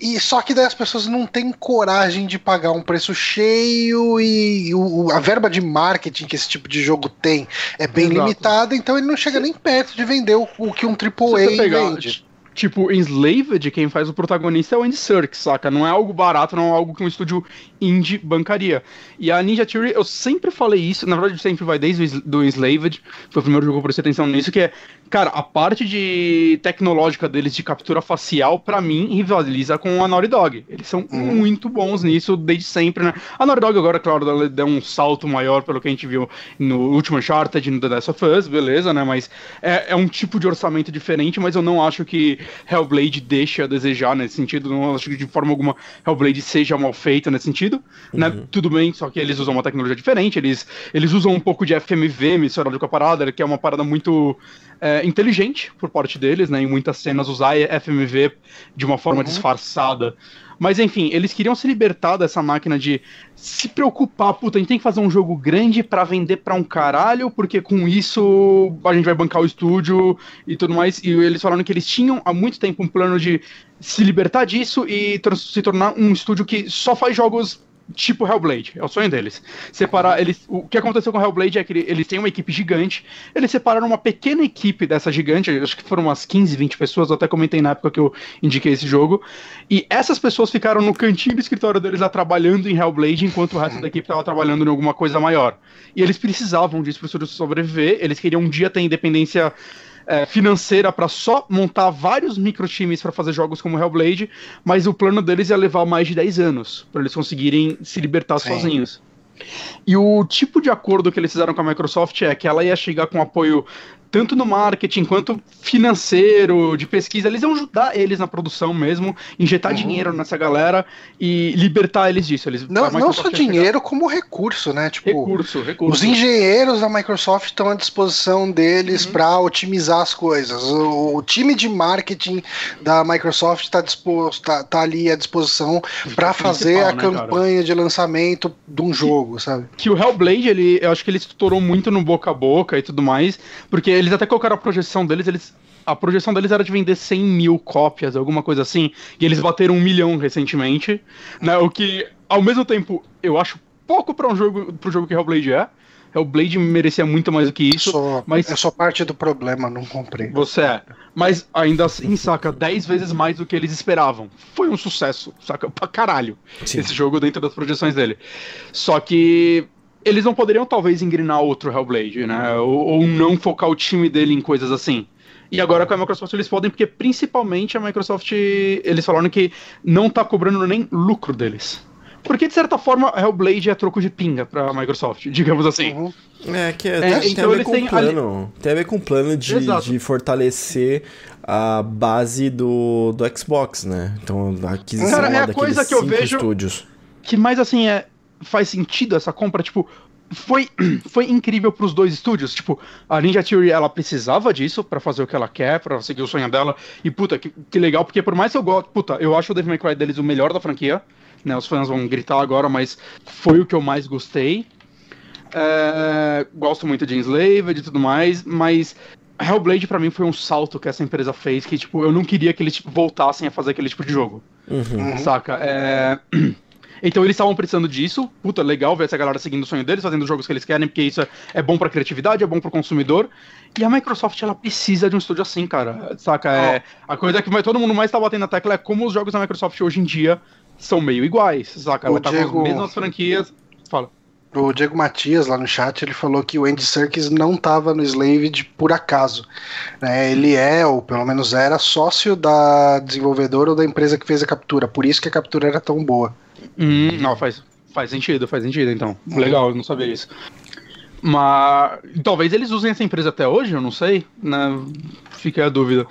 E só que daí as pessoas não têm coragem de pagar um preço cheio e o, a verba de marketing que esse tipo de jogo tem é bem Exato. limitada, então ele não chega nem perto de vender o, o que um AAA vende. Tipo, Enslaved, quem faz o protagonista é o Andy Serkis, saca? Não é algo barato, não é algo que um estúdio indie bancaria. E a Ninja Theory, eu sempre falei isso, na verdade sempre vai desde o Enslaved, foi o primeiro jogo que eu prestei atenção nisso, que é, cara, a parte de tecnológica deles de captura facial, para mim, rivaliza com a Naughty Dog. Eles são uhum. muito bons nisso desde sempre, né? A Naughty Dog agora, claro, deu um salto maior pelo que a gente viu no último Uncharted, no The Last of Us, beleza, né? Mas é, é um tipo de orçamento diferente, mas eu não acho que Hellblade deixa a desejar nesse sentido. Não acho que de forma alguma Hellblade seja mal feita nesse sentido. Né? Uhum. Né? Tudo bem, só que eles usam uma tecnologia diferente. Eles, eles usam um pouco de FMV misturado com a parada, que é uma parada muito é, inteligente por parte deles, né? Em muitas cenas usar FMV de uma forma uhum. disfarçada mas enfim, eles queriam se libertar dessa máquina de se preocupar, puta, a gente tem que fazer um jogo grande para vender para um caralho, porque com isso a gente vai bancar o estúdio e tudo mais. E eles falaram que eles tinham há muito tempo um plano de se libertar disso e se tornar um estúdio que só faz jogos tipo Hellblade, é o sonho deles. Separar eles, o que aconteceu com Hellblade é que eles têm uma equipe gigante, eles separaram uma pequena equipe dessa gigante, acho que foram umas 15, 20 pessoas, eu até comentei na época que eu indiquei esse jogo, e essas pessoas ficaram no cantinho do escritório deles lá trabalhando em Hellblade, enquanto o resto da equipe estava trabalhando em alguma coisa maior. E eles precisavam disso para sobreviver, eles queriam um dia ter independência é, financeira para só montar vários micro times para fazer jogos como Hellblade, mas o plano deles ia levar mais de 10 anos para eles conseguirem se libertar Sim. sozinhos. E o tipo de acordo que eles fizeram com a Microsoft é que ela ia chegar com apoio tanto no marketing quanto financeiro, de pesquisa, eles iam ajudar eles na produção mesmo, injetar uhum. dinheiro nessa galera e libertar eles disso. Eles, não, não só dinheiro, como recurso, né? Tipo, recurso, recurso. Os engenheiros da Microsoft estão à disposição deles uhum. para otimizar as coisas. O, o, time de marketing da Microsoft está disposto, tá, tá, ali à disposição para fazer a né, campanha cara? de lançamento de um jogo, que, sabe? Que o Hellblade, ele, eu acho que ele estourou muito no boca a boca e tudo mais, porque eles até colocaram a projeção deles, eles a projeção deles era de vender 100 mil cópias, alguma coisa assim, e eles bateram um milhão recentemente, né? O que, ao mesmo tempo, eu acho pouco para um jogo, pro jogo que Hellblade é. Hellblade merecia muito mais do que isso. Sou, mas é só parte do problema, não comprei. Você é. Mas ainda assim, saca, 10 vezes mais do que eles esperavam. Foi um sucesso, saca? Pra caralho. Sim. Esse jogo dentro das projeções dele. Só que eles não poderiam talvez engrenar outro Hellblade, né? Ou, ou, não focar o time dele em coisas assim. E agora com a Microsoft eles podem, porque principalmente a Microsoft, eles falaram que não tá cobrando nem lucro deles. Porque, de certa forma, Hellblade é troco de pinga pra Microsoft, digamos assim. Uhum. É, que é, é, tem, então a ver com plano. Ali... Tem a ver com o plano de, de fortalecer a base do, do Xbox, né? Então, a aquisição Cara, é a coisa que eu vejo estúdios. Que mais assim é faz sentido essa compra, tipo, foi, foi incrível para os dois estúdios. Tipo, a Ninja Theory ela precisava disso para fazer o que ela quer, para seguir o sonho dela. E puta, que, que legal, porque por mais que eu gosto, puta, eu acho o Devil May Cry deles o melhor da franquia. Né, os fãs vão gritar agora, mas foi o que eu mais gostei. É, gosto muito de Enslaved e tudo mais, mas Hellblade para mim foi um salto que essa empresa fez que tipo eu não queria que eles tipo, voltassem a fazer aquele tipo de jogo. Uhum. Saca? É... Então eles estavam precisando disso. Puta, legal ver essa galera seguindo o sonho deles, fazendo os jogos que eles querem, porque isso é, é bom pra criatividade, é bom pro consumidor. E a Microsoft, ela precisa de um estúdio assim, cara. Saca? É, a coisa que todo mundo mais tá batendo na tecla é como os jogos da Microsoft hoje em dia são meio iguais, saca? Ela o tá Diego... com as mesmas franquias. Fala. O Diego Matias, lá no chat, ele falou que o Andy Serkis não estava no Slaved por acaso. É, ele é, ou pelo menos era, sócio da desenvolvedora ou da empresa que fez a captura. Por isso que a captura era tão boa. Hum, não, faz, faz sentido, faz sentido, então. Legal, eu não sabia isso. Mas talvez eles usem essa empresa até hoje, eu não sei, né? Fica a dúvida.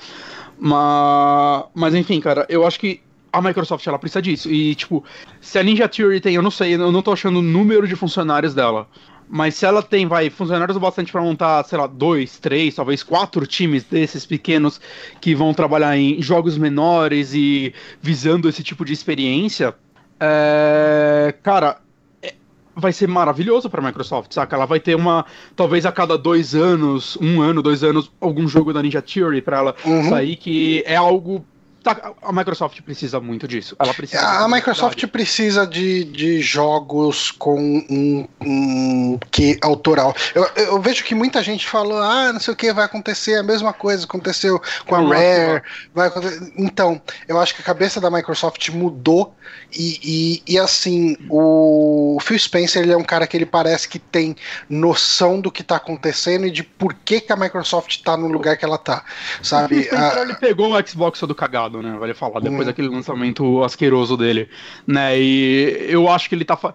Mas, mas enfim, cara, eu acho que a Microsoft ela precisa disso. E, tipo, se a Ninja Theory tem, eu não sei, eu não tô achando o número de funcionários dela. Mas se ela tem, vai, funcionários o bastante para montar, sei lá, dois, três, talvez quatro times desses pequenos que vão trabalhar em jogos menores e visando esse tipo de experiência, é, cara, é, vai ser maravilhoso para a Microsoft, saca? Ela vai ter uma, talvez a cada dois anos, um ano, dois anos, algum jogo da Ninja Theory para ela uhum. sair, que é algo Tá, a Microsoft precisa muito disso. Ela precisa a Microsoft precisa de, de jogos com um, um que autoral. Eu, eu, vejo que muita gente falou, ah, não sei o que vai acontecer, a mesma coisa aconteceu com a Rare. Vai então, eu acho que a cabeça da Microsoft mudou e, e, e, assim, o Phil Spencer ele é um cara que ele parece que tem noção do que está acontecendo e de por que, que a Microsoft está no lugar que ela está, sabe? O Phil Spencer, a... ele pegou o Xbox todo cagado passado, né? Vale falar, depois uhum. daquele lançamento asqueroso dele, né? E eu acho que ele tá. Fa...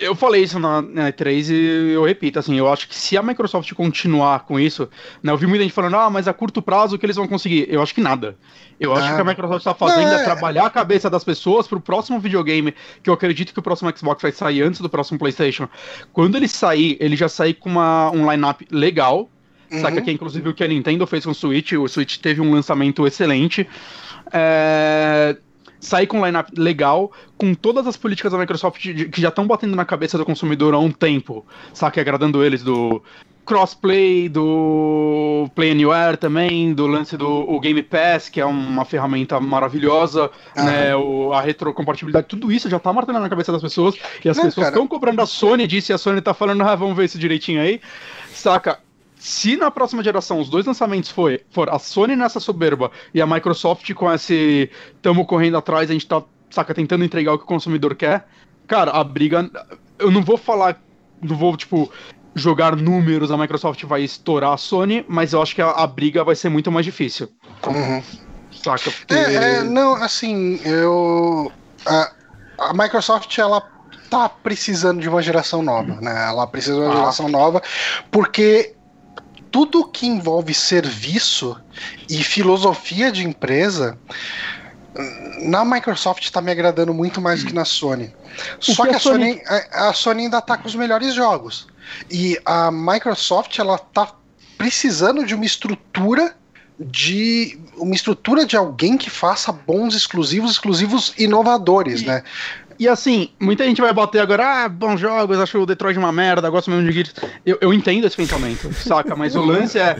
Eu falei isso na, na E3 e eu repito, assim, eu acho que se a Microsoft continuar com isso, né? Eu vi muita gente falando, ah, mas a curto prazo o que eles vão conseguir? Eu acho que nada. Eu acho que a Microsoft está fazendo é. é trabalhar a cabeça das pessoas para o próximo videogame, que eu acredito que o próximo Xbox vai sair antes do próximo PlayStation. Quando ele sair, ele já sair com uma, um line-up legal, Uhum. Saca que inclusive o que a Nintendo fez com o Switch, o Switch teve um lançamento excelente é, sair com um lineup legal, com todas as políticas da Microsoft que já estão batendo na cabeça do consumidor há um tempo, sabe? Agradando eles do crossplay, do Play Anywhere também, do lance do o Game Pass, que é uma ferramenta maravilhosa, né? O, a retrocompatibilidade, tudo isso já tá martelando na cabeça das pessoas. E as Não, pessoas estão cobrando a Sony disso e a Sony tá falando, ah, vamos ver isso direitinho aí. Saca? Se na próxima geração os dois lançamentos for, for a Sony nessa soberba e a Microsoft com esse tamo correndo atrás, a gente tá, saca, tentando entregar o que o consumidor quer, cara, a briga. Eu não vou falar. Não vou, tipo, jogar números, a Microsoft vai estourar a Sony, mas eu acho que a, a briga vai ser muito mais difícil. Uhum. Saca? Porque... É, é, não, assim, eu. A, a Microsoft, ela tá precisando de uma geração nova, né? Ela precisa de uma Ah. geração nova, porque tudo que envolve serviço e filosofia de empresa. Na Microsoft tá me agradando muito mais do que na Sony. Só que que a a Sony, a, a Sony ainda tá com os melhores jogos. E a Microsoft, ela tá precisando de uma estrutura de uma estrutura de alguém que faça bons exclusivos, exclusivos inovadores, E- né? E assim, muita gente vai bater agora, ah, bons jogos, acho o Detroit uma merda, gosto mesmo de Gears. Eu, eu entendo esse pensamento, saca? Mas o lance é.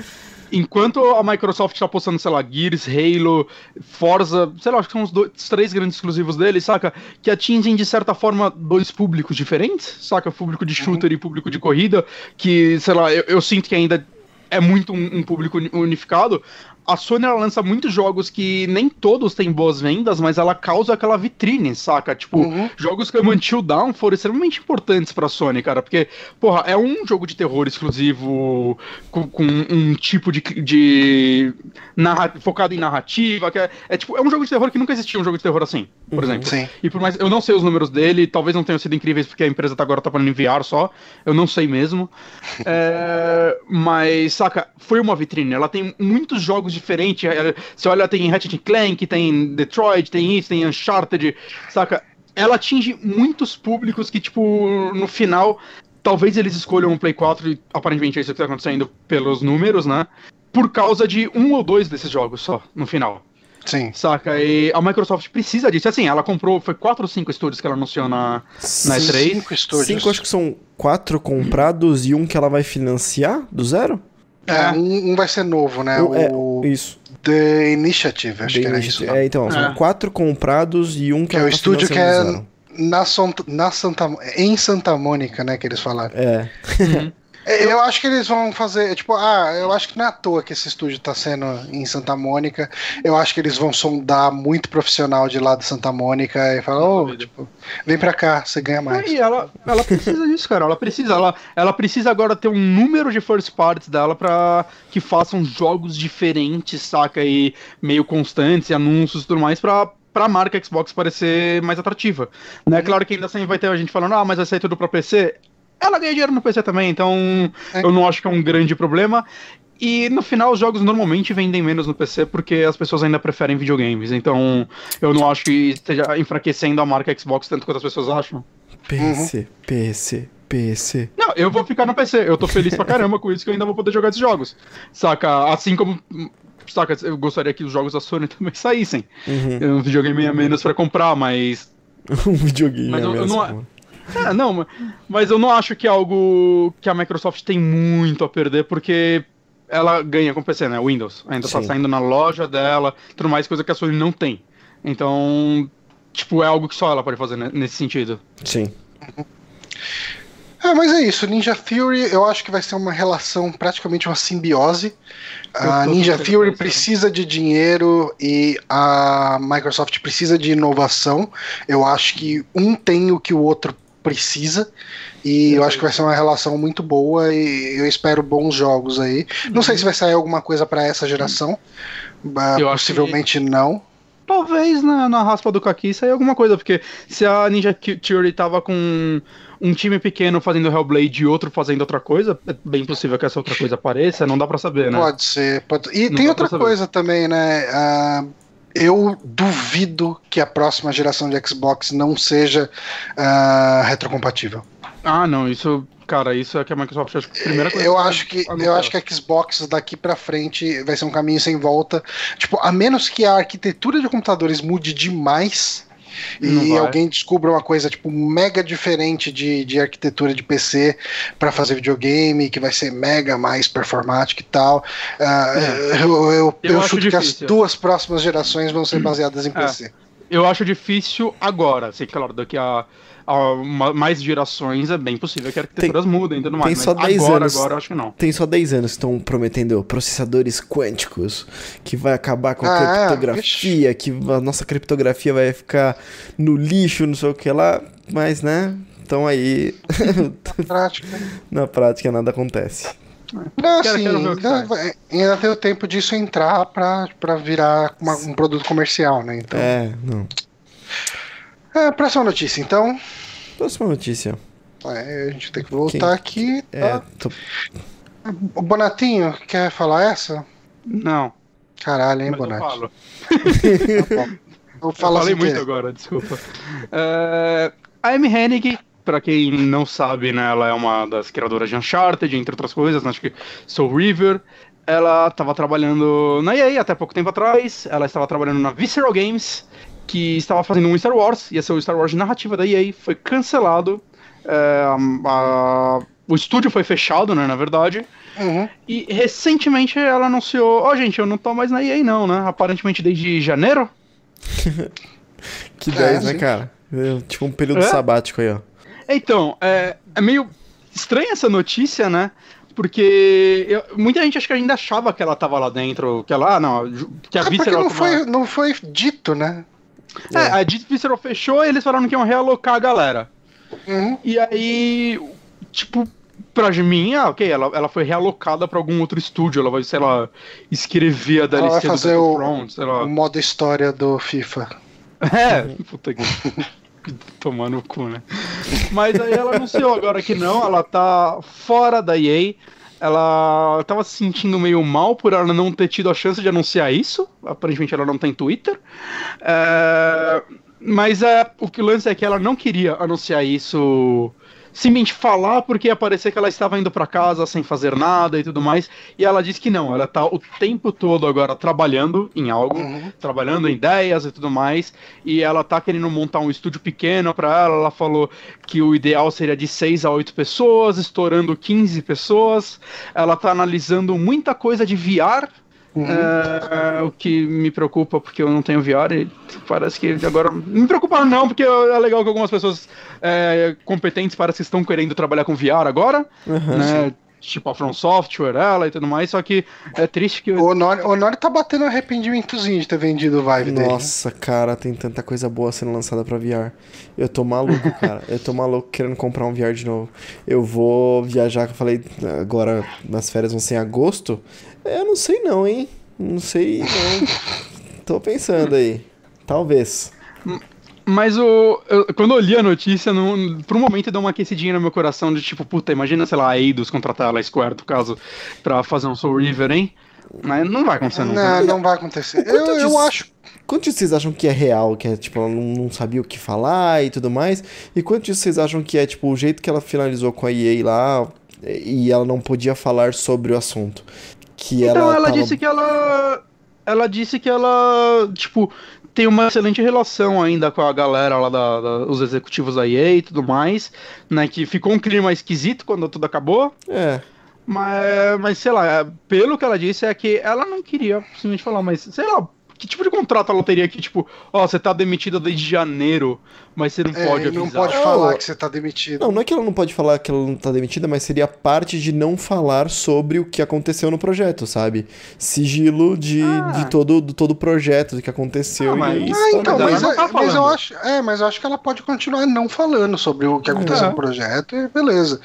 Enquanto a Microsoft tá postando, sei lá, Gears, Halo, Forza, sei lá, acho que são os, dois, três grandes exclusivos dele, saca? Que atingem, de certa forma, dois públicos diferentes, saca? Público de shooter e público de corrida, que, sei lá, eu, eu sinto que ainda é muito um, um público uni- unificado. A Sony ela lança muitos jogos que nem todos têm boas vendas, mas ela causa aquela vitrine, saca? Tipo, Uhum. jogos como Until Dawn foram extremamente importantes pra Sony, cara, porque, porra, é um jogo de terror exclusivo com, com um tipo de, de narra- focado em narrativa, que é, é tipo, é um jogo de terror que nunca existia um jogo de terror assim, por exemplo. Sim. E por mais, eu não sei os números dele, talvez não tenham sido incríveis porque a empresa tá agora tá falando em VR só, eu não sei mesmo. É, mas, saca, foi uma vitrine, ela tem muitos jogos diferentes, é, você olha, tem Ratchet Clank, tem Detroit, tem isso, tem Uncharted, saca? Ela atinge muitos públicos que, tipo, no final, talvez eles escolham o Play 4, e aparentemente é isso que tá acontecendo pelos números, né? Por causa de um ou dois desses jogos só, no final. Sim. Saca? E a Microsoft precisa disso. Assim, ela comprou, foi quatro ou cinco estúdios que ela anunciou na, na Sim. E3. Cinco estúdios. Cinco, acho que são quatro comprados e um que ela vai financiar do zero? É, um, um vai ser novo, né? O- é, o Isso. The Initiative, acho The que era Initiative. isso. né? É, então, são É. quatro comprados e um que, Que é o tá estúdio que é na, Santa, em Santa Mônica, né, que eles falaram. É. É, Eu acho que eles vão fazer, tipo, ah, eu acho que não é à toa que esse estúdio tá sendo em Santa Mônica. Eu acho que eles vão sondar muito profissional de lá de Santa Mônica e falar, ô, tipo, vem pra cá, você ganha mais. E ela, ela precisa disso, cara. Ela precisa. Ela, ela precisa agora ter um número de first parties dela pra que façam jogos diferentes, saca? E meio constantes, e anúncios e tudo mais, pra, pra marca Xbox parecer mais atrativa. Né? Claro que ainda assim vai ter a gente falando, ah, mas vai sair tudo pra PC. Ela ganha dinheiro no PC também, então É. eu não acho que é um grande problema. E no final, os jogos normalmente vendem menos no PC porque as pessoas ainda preferem videogames. Então, eu não acho que esteja enfraquecendo a marca Xbox tanto quanto as pessoas acham. PC, PC, PC. Não, eu vou ficar no PC. Eu tô feliz pra caramba com isso que eu ainda vou poder jogar esses jogos. Saca? Assim como. Saca, eu gostaria que os jogos da Sony também saíssem. Uhum. Um videogame a menos pra comprar, mas. um videogame Mas eu- eu mesmo. não- É, não, ma- mas eu não acho que é algo que a Microsoft tem muito a perder, porque ela ganha com o PC, né? Windows. Ainda tá Sim. saindo na loja dela, tudo mais, coisa que a Sony não tem. Então, tipo, é algo que só ela pode fazer né, nesse sentido. Sim. É, mas é isso, Ninja Theory eu acho que vai ser uma relação, praticamente uma simbiose. A tô Ninja Theory precisa de dinheiro e a Microsoft precisa de inovação. Eu acho que um tem o que o outro precisa. E eu acho que vai ser uma relação muito boa e eu espero bons jogos aí. Não sei se vai sair alguma coisa pra essa geração. Eu acho Possivelmente não. Talvez na, na raspa do Kaki saia alguma coisa, porque se a Ninja Theory tava com um time pequeno fazendo Hellblade e outro fazendo outra coisa, é bem possível que essa outra coisa apareça, não dá pra saber, né? Pode ser. Pode... E Não tem outra coisa também, né? Ah, eu duvido que a próxima geração de Xbox não seja ah, retrocompatível. Ah, não, isso, cara, isso é que a Microsoft acho que a primeira coisa. Eu vai acho que eu acho que a Xbox daqui pra frente vai ser um caminho sem volta. Tipo, a menos que a arquitetura de computadores mude demais, e alguém descubra uma coisa tipo mega diferente de, de arquitetura de PC para fazer videogame, que vai ser mega mais performático e tal. Uh, é. Eu, eu, eu, eu chuto difícil. que as duas próximas gerações vão ser baseadas em é. PC. Eu acho difícil agora, sei claro, daqui a uma, mais gerações, é bem possível que arquiteturas tem, mudem e tudo mais. Tem só 10 agora, anos. Agora, acho que não. Tem só 10 anos que estão prometendo processadores quânticos que vai acabar com a ah, criptografia, que a nossa criptografia vai ficar no lixo, não sei o que lá, mas né? Então aí. Na prática. Na prática nada acontece. Não, quero, assim, quero ainda, ainda tem o tempo disso entrar pra, pra virar uma, um produto comercial, né? Então... É, não. É, próxima notícia, então. Próxima notícia. É, a gente tem que voltar Quem? aqui. É, tá? É, tô... O Bonatinho, quer falar essa? Não. Caralho, hein, Bonatti? Eu falo. tá eu, falei muito agora, desculpa. Uh, a Amy Hennig, pra quem não sabe, né, ela é uma das criadoras de Uncharted, entre outras coisas, né, acho que Soul River. Ela estava trabalhando na EA até pouco tempo atrás, ela estava trabalhando na Visceral Games, que estava fazendo um Star Wars, ia ser o Star Wars narrativa da EA, foi cancelado. É, a, o estúdio foi fechado, né, na verdade. Uhum. E recentemente ela anunciou: Ó, oh, gente, eu não tô mais na EA, não, né? Aparentemente desde janeiro. que 10, é, né, cara? Tipo um período é? sabático aí, ó. Então, é, é meio estranha essa notícia, né? Porque eu, muita gente acho que ainda achava que ela tava lá dentro, que ela, ah, não, que a é Visceral... Não foi, não foi dito, né? É, é. a Visceral fechou e eles falaram que iam realocar a galera. Uhum. E aí, tipo, pra mim, ah, ok, ela, ela foi realocada pra algum outro estúdio, ela vai, sei lá, escrever a DLC ela vai fazer do o, Front, sei lá. o modo história do FIFA. É, puta que... Tomando o cu, né? Mas aí ela anunciou agora que não, ela tá fora da EA, ela estava se sentindo meio mal por ela não ter tido a chance de anunciar isso. Aparentemente ela não tem Twitter. É, mas é, o que lance é que ela não queria anunciar isso simplesmente falar porque ia parecer que ela estava indo para casa sem fazer nada e tudo mais. E ela disse que não, ela tá o tempo todo agora trabalhando em algo, uhum. trabalhando em ideias e tudo mais. E ela tá querendo montar um estúdio pequeno para ela. Ela falou que o ideal seria de 6 a 8 pessoas, estourando 15 pessoas. Ela tá analisando muita coisa de VR Uhum. É, o que me preocupa porque eu não tenho VR e parece que agora. Me preocupa não, porque é legal que algumas pessoas é, competentes parece que estão querendo trabalhar com VR agora. Uhum, né? Sim tipo a From Software, ela e tudo mais, só que é triste que... O Nori, o Nori tá batendo arrependimentozinho de ter vendido o Vive dele. Nossa, cara, tem tanta coisa boa sendo lançada pra VR. Eu tô maluco, cara. Eu tô maluco querendo comprar um VR de novo. Eu vou viajar, que eu falei, agora nas férias vão ser em agosto. Eu não sei não, hein? Não sei não. tô pensando aí. Talvez. Mas o, eu, quando eu li a notícia, no, por um momento deu uma aquecidinha no meu coração de tipo, puta, imagina, sei lá, a Eidos contratar a Square, no caso, pra fazer um Soul River, hein? Mas não vai acontecer nunca. Não, não vai acontecer. Eu, eu acho. Quantos vocês acham que é real, que é tipo, ela não, não, sabia o que falar e tudo mais? E quantos vocês acham que é tipo o jeito que ela finalizou com a EA lá e ela não podia falar sobre o assunto? Que então ela, ela tava... disse que ela. Ela disse que ela, tipo, tem uma excelente relação ainda com a galera lá, da, da, os executivos da EA e tudo mais, né? Que ficou um clima esquisito quando tudo acabou. É. Mas, mas sei lá, pelo que ela disse é que ela não queria simplesmente falar, mas sei lá, que tipo de contrato ela teria que, tipo, ó, oh, você tá demitida desde janeiro, mas você não é, pode avisar. não pode falar que você tá demitida. Não, não é que ela não pode falar que ela não tá demitida, mas seria parte de não falar sobre o que aconteceu no projeto, sabe? Sigilo de, ah. de todo do todo o projeto, do que aconteceu. Ah, mas... Isso, ah, então, mas, é, tá mas, eu acho, é, mas eu acho que ela pode continuar não falando sobre o que aconteceu é. no projeto e beleza.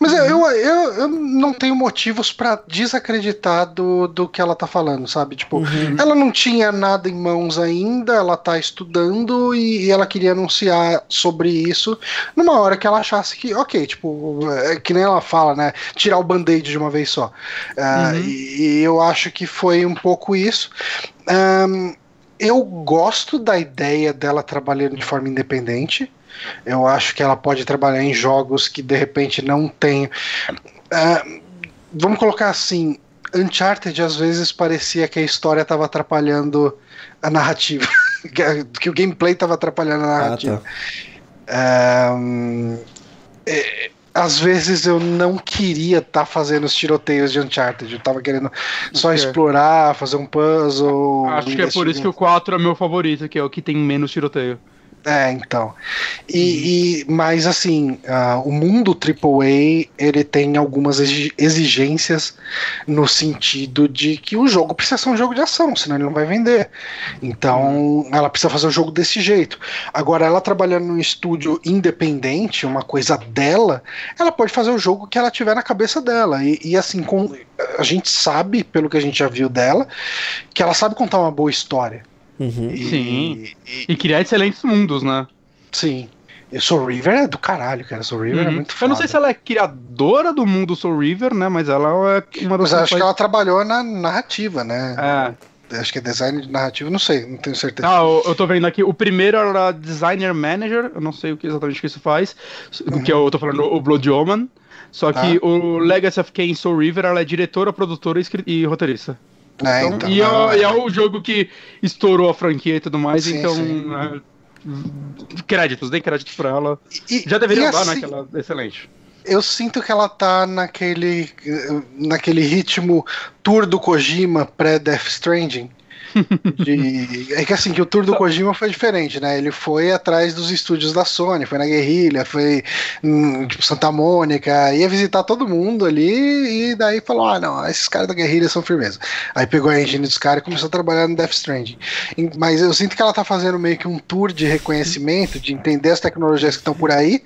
Mas uhum. eu, eu, eu não tenho motivos para desacreditar do, do que ela tá falando, sabe? Tipo, uhum. ela não tinha nada em mãos ainda, ela tá estudando e, e ela queria anunciar sobre isso numa hora que ela achasse que, ok, tipo, é, que nem ela fala, né? Tirar o band-aid de uma vez só. Uh, uhum. e, e, eu acho que foi um pouco isso. Um, eu gosto da ideia dela trabalhando de forma independente. Eu acho que ela pode trabalhar em jogos que de repente não tem. Uh, vamos colocar assim: Uncharted às vezes parecia que a história estava atrapalhando a narrativa. que, o gameplay tava atrapalhando a narrativa. Ah, tá. é, às vezes eu não queria estar tá fazendo os tiroteios de Uncharted. Eu tava querendo só okay. explorar, fazer um puzzle. Acho que é por isso que o 4 é meu favorito, que é o que tem menos tiroteio. É, então. E, e mas assim, uh, o mundo AAA ele tem algumas exigências no sentido de que o jogo precisa ser um jogo de ação, senão ele não vai vender. Então, ela precisa fazer o jogo desse jeito. Agora, ela trabalhando num estúdio independente, uma coisa dela, ela pode fazer o jogo que ela tiver na cabeça dela. E, e assim, com, a gente sabe, pelo que a gente já viu dela, que ela sabe contar uma boa história. Uhum. E, Sim. E, e, criar excelentes mundos, né? Sim. E Soul River é do caralho, cara. Soul River é uhum. é muito foda. Eu não sei se ela é criadora do mundo Soul River, né? Mas ela é uma das. Mas acho que ela trabalhou na narrativa, né? É. Acho que é design de narrativa, não sei, não tenho certeza. Ah, eu, eu tô vendo aqui. O primeiro era designer manager, eu não sei o que exatamente que isso faz. Uhum. Que eu tô falando o Blood Omen. Só que ah. o Legacy of Kain Soul River, ela é diretora, produtora e, e roteirista. É, então, então, e, é, e, é, o jogo que estourou a franquia e tudo mais, sim, então. Sim. É, créditos, dê créditos pra ela. E, Já deveria dar, assim, naquela. Excelente. Eu sinto que ela tá naquele, naquele ritmo tour do Kojima pré-Death Stranding de... É que assim, que o tour do Kojima foi diferente, né? Ele foi atrás dos estúdios da Sony, foi na Guerrilha, foi em tipo, Santa Mônica, ia visitar todo mundo ali e daí falou: ah, não, esses caras da Guerrilha são firmeza. Aí pegou a engine dos caras e começou a trabalhar no Death Stranding. Mas eu sinto que ela tá fazendo meio que um tour de reconhecimento, de entender as tecnologias que estão por aí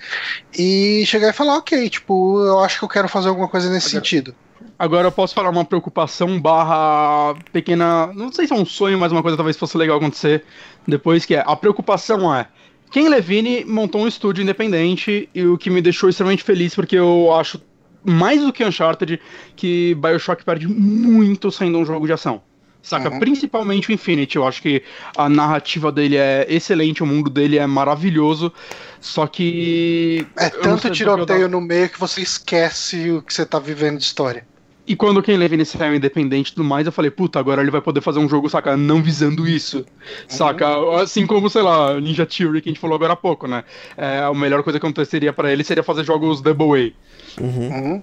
e chegar e falar: ok, tipo, eu acho que eu quero fazer alguma coisa nesse sentido. Agora eu posso falar uma preocupação barra pequena. Não sei se é um sonho, mas uma coisa talvez fosse legal acontecer depois, que é. A preocupação é. Ken Levine montou um estúdio independente e o que me deixou extremamente feliz, porque eu acho, mais do que Uncharted, que Bioshock perde muito sendo um jogo de ação. Saca? Uhum. Principalmente o Infinity. Eu acho que a narrativa dele é excelente, o mundo dele é maravilhoso. Só que. É tanto tiroteio no meio que você esquece o que você tá vivendo de história. E quando quem leva nesse saiu independente e tudo mais, eu falei, puta, agora ele vai poder fazer um jogo, saca, não visando isso. Uhum. Saca? Assim como, sei lá, Ninja Theory, que a gente falou agora há pouco, né? É, a melhor coisa que aconteceria para ele seria fazer jogos Double A. Uhum. uhum.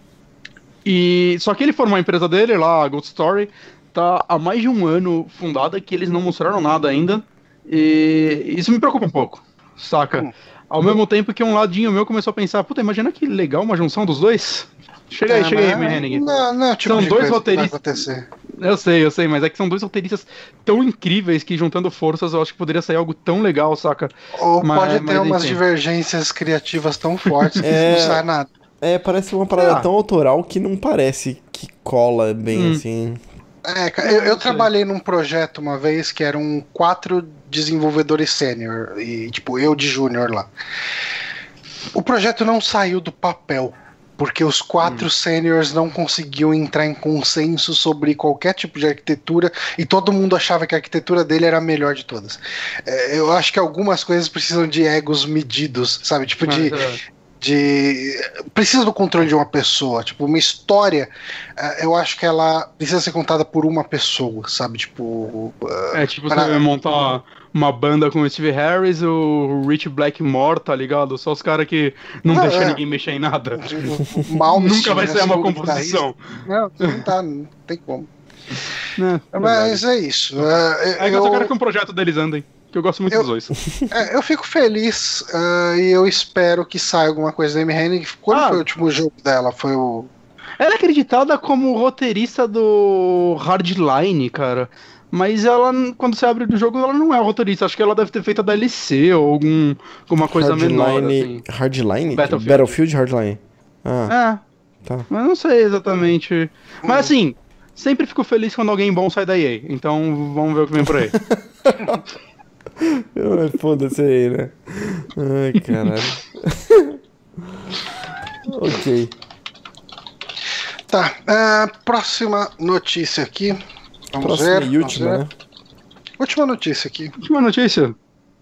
E. Só que ele formou a empresa dele lá, a Gold Story, tá há mais de um ano fundada que eles não mostraram nada ainda. E isso me preocupa um pouco, saca? Uhum. Ao mesmo tempo que um ladinho meu começou a pensar, puta, imagina que legal uma junção dos dois. Chega aí, é, chega aí, Henning. Não, não, tipo são dois roteiristas. Eu sei, eu sei, mas é que são dois roteiristas tão incríveis que juntando forças eu acho que poderia sair algo tão legal, saca? Ou mas, pode ter umas enfim. divergências criativas tão fortes que é... não sai nada. É, parece uma parada ah. tão autoral que não parece que cola bem hum. assim. É, eu, eu trabalhei num projeto uma vez que eram quatro desenvolvedores sênior e tipo eu de júnior lá. O projeto não saiu do papel porque os quatro hum. seniors não conseguiam entrar em consenso sobre qualquer tipo de arquitetura e todo mundo achava que a arquitetura dele era a melhor de todas. É, eu acho que algumas coisas precisam de egos medidos, sabe? Tipo de, de precisa do controle de uma pessoa, tipo uma história. É, eu acho que ela precisa ser contada por uma pessoa, sabe? Tipo é tipo pra... montar uma banda com o Steve Harris, o Rich Blackmore, tá ligado? Só os caras que não, deixam é. ninguém mexer em nada. Mal Nunca vai ser uma composição. Não, não tá, não tem como. É, Mas é isso. É, é eu, eu só quero que um projeto deles andem. Que eu gosto muito eu, dos dois. É, eu fico feliz uh, e eu espero que saia alguma coisa da Amy Hennig. Qual ah, foi o último jogo dela? Foi o. Ela é acreditada como roteirista do Hardline, cara. Mas ela, quando você abre o jogo, ela não é roteirista. Acho que ela deve ter feito a DLC ou algum, alguma coisa Hardline, menor. Assim. Hardline? Battlefield. Battlefield Hardline. Ah. É. Tá. Mas não sei exatamente. Mas assim, sempre fico feliz quando alguém bom sai da EA. Então vamos ver o que vem por aí. Foda-se aí, né? Ai, caralho. ok. Tá, uh, próxima notícia aqui. Vamos Próxima ver. E última, né? Última notícia aqui. Última notícia.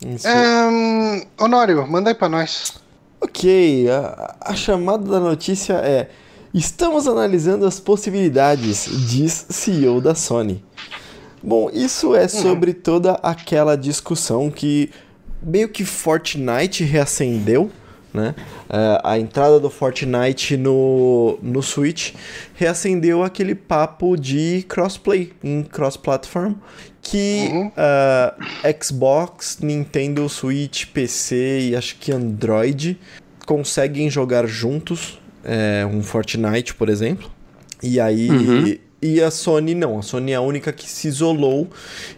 É, Honório, manda aí pra nós. Ok, a, a chamada da notícia é: Estamos analisando as possibilidades, diz CEO da Sony. Bom, isso é sobre toda aquela discussão que meio que Fortnite reacendeu, né? Uh, a entrada do Fortnite no, no Switch reacendeu aquele papo de crossplay em cross-platform que Uhum. uh, Xbox, Nintendo Switch, PC e acho que Android conseguem jogar juntos é, um Fortnite, por exemplo. E aí. Uhum. E a Sony não. A Sony é a única que se isolou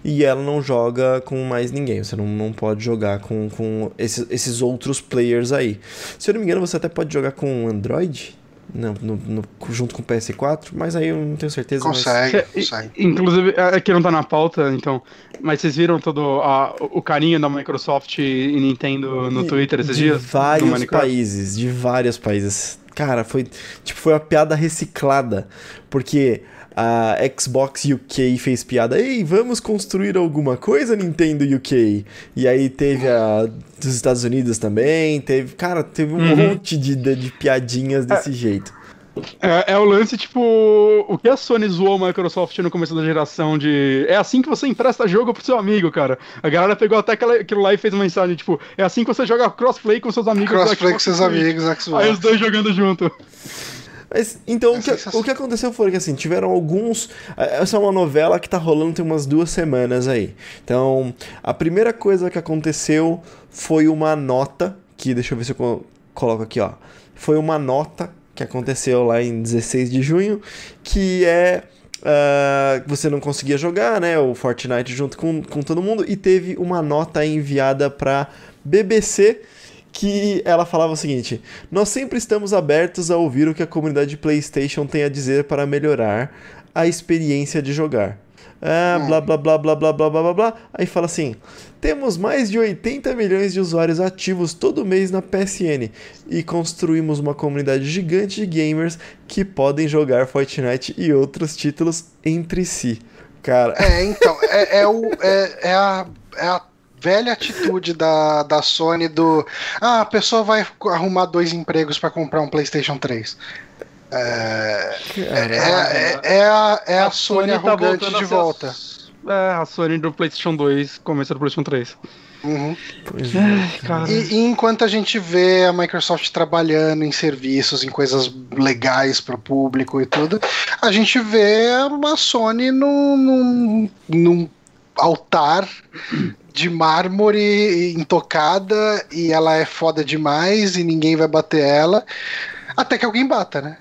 e ela não joga com mais ninguém. Você não, não pode jogar com, com esses, esses outros players aí. Se eu não me engano, você até pode jogar com Android. Não, no, no- junto com o PS4, mas aí eu não tenho certeza. mas- Consegue, É, consegue. Inclusive, é que não tá na pauta, então. Mas vocês viram todo a- o carinho da Microsoft e Nintendo no E Twitter esses de dias? do vários países, de vários países. Cara, foi tipo foi uma piada reciclada, porque a Xbox UK fez piada, ei, vamos construir alguma coisa Nintendo UK. E aí teve a dos Estados Unidos também, teve, cara, teve um Uhum. monte de, de, de piadinhas desse jeito. É, é o lance, tipo, o que a Sony zoou a Microsoft no começo da geração de. É assim que você empresta jogo pro seu amigo, cara. A galera pegou até aquela, aquilo lá e fez uma mensagem, tipo, é assim que você joga crossplay com seus amigos. Crossplay com seus amigos, Aí Xbox. os dois jogando junto. Mas, então, É o, que, o que aconteceu foi que, assim, tiveram alguns... Essa é uma novela que tá rolando tem umas duas semanas aí. Então, a primeira coisa que aconteceu foi uma nota, que deixa eu ver se eu co- coloco aqui, ó. Foi uma nota que aconteceu lá em 16 de junho, que é... ah, você não conseguia jogar, né? O Fortnite junto com, com todo mundo. E teve uma nota enviada pra BBC que ela falava o seguinte: Nós sempre estamos abertos a ouvir o que a comunidade de PlayStation tem a dizer para melhorar a experiência de jogar. Ah, blá blá blá blá blá blá blá blá blá. Aí fala assim: temos mais de 80 milhões de usuários ativos todo mês na PSN e construímos uma comunidade gigante de gamers que podem jogar Fortnite e outros títulos entre si. Cara, É, então, é, é o, é, é a, é a velha atitude da, da Sony do. Ah, a pessoa vai arrumar dois empregos pra comprar um PlayStation 3. É, cara, é, é, é a, é a Sony tá arrogante voltando a de ser a- volta. É, a Sony do PlayStation 2, começo do PlayStation 3. Uhum. pois é. E, e enquanto a gente vê a Microsoft trabalhando em serviços, em coisas legais para o público e tudo, a gente vê uma Sony num, num, num altar de mármore intocada e ela é foda demais e ninguém vai bater ela. Até que alguém bata, né?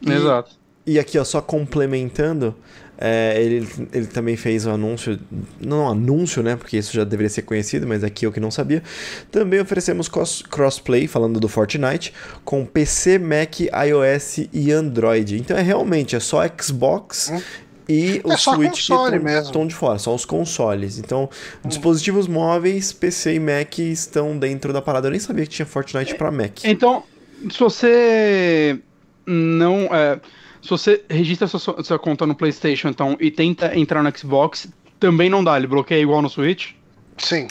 E- Exato. E aqui, ó, só complementando, é, ele, ele também fez um anúncio, não um anúncio, né, porque isso já deveria ser conhecido, mas aqui eu que não sabia. Também oferecemos cross- crossplay, falando do Fortnite, com PC, Mac, iOS e Android. Então é realmente, é só Xbox Hum. E o É só Switch que console estão- mesmo. estão de fora, só os consoles. Então, dispositivos móveis, PC e Mac estão dentro da parada. Eu nem sabia que tinha Fortnite pra Mac. Então, se você não. é, se você registra sua, sua conta no PlayStation então, e tenta entrar no Xbox, também não dá, ele bloqueia igual no Switch. Sim.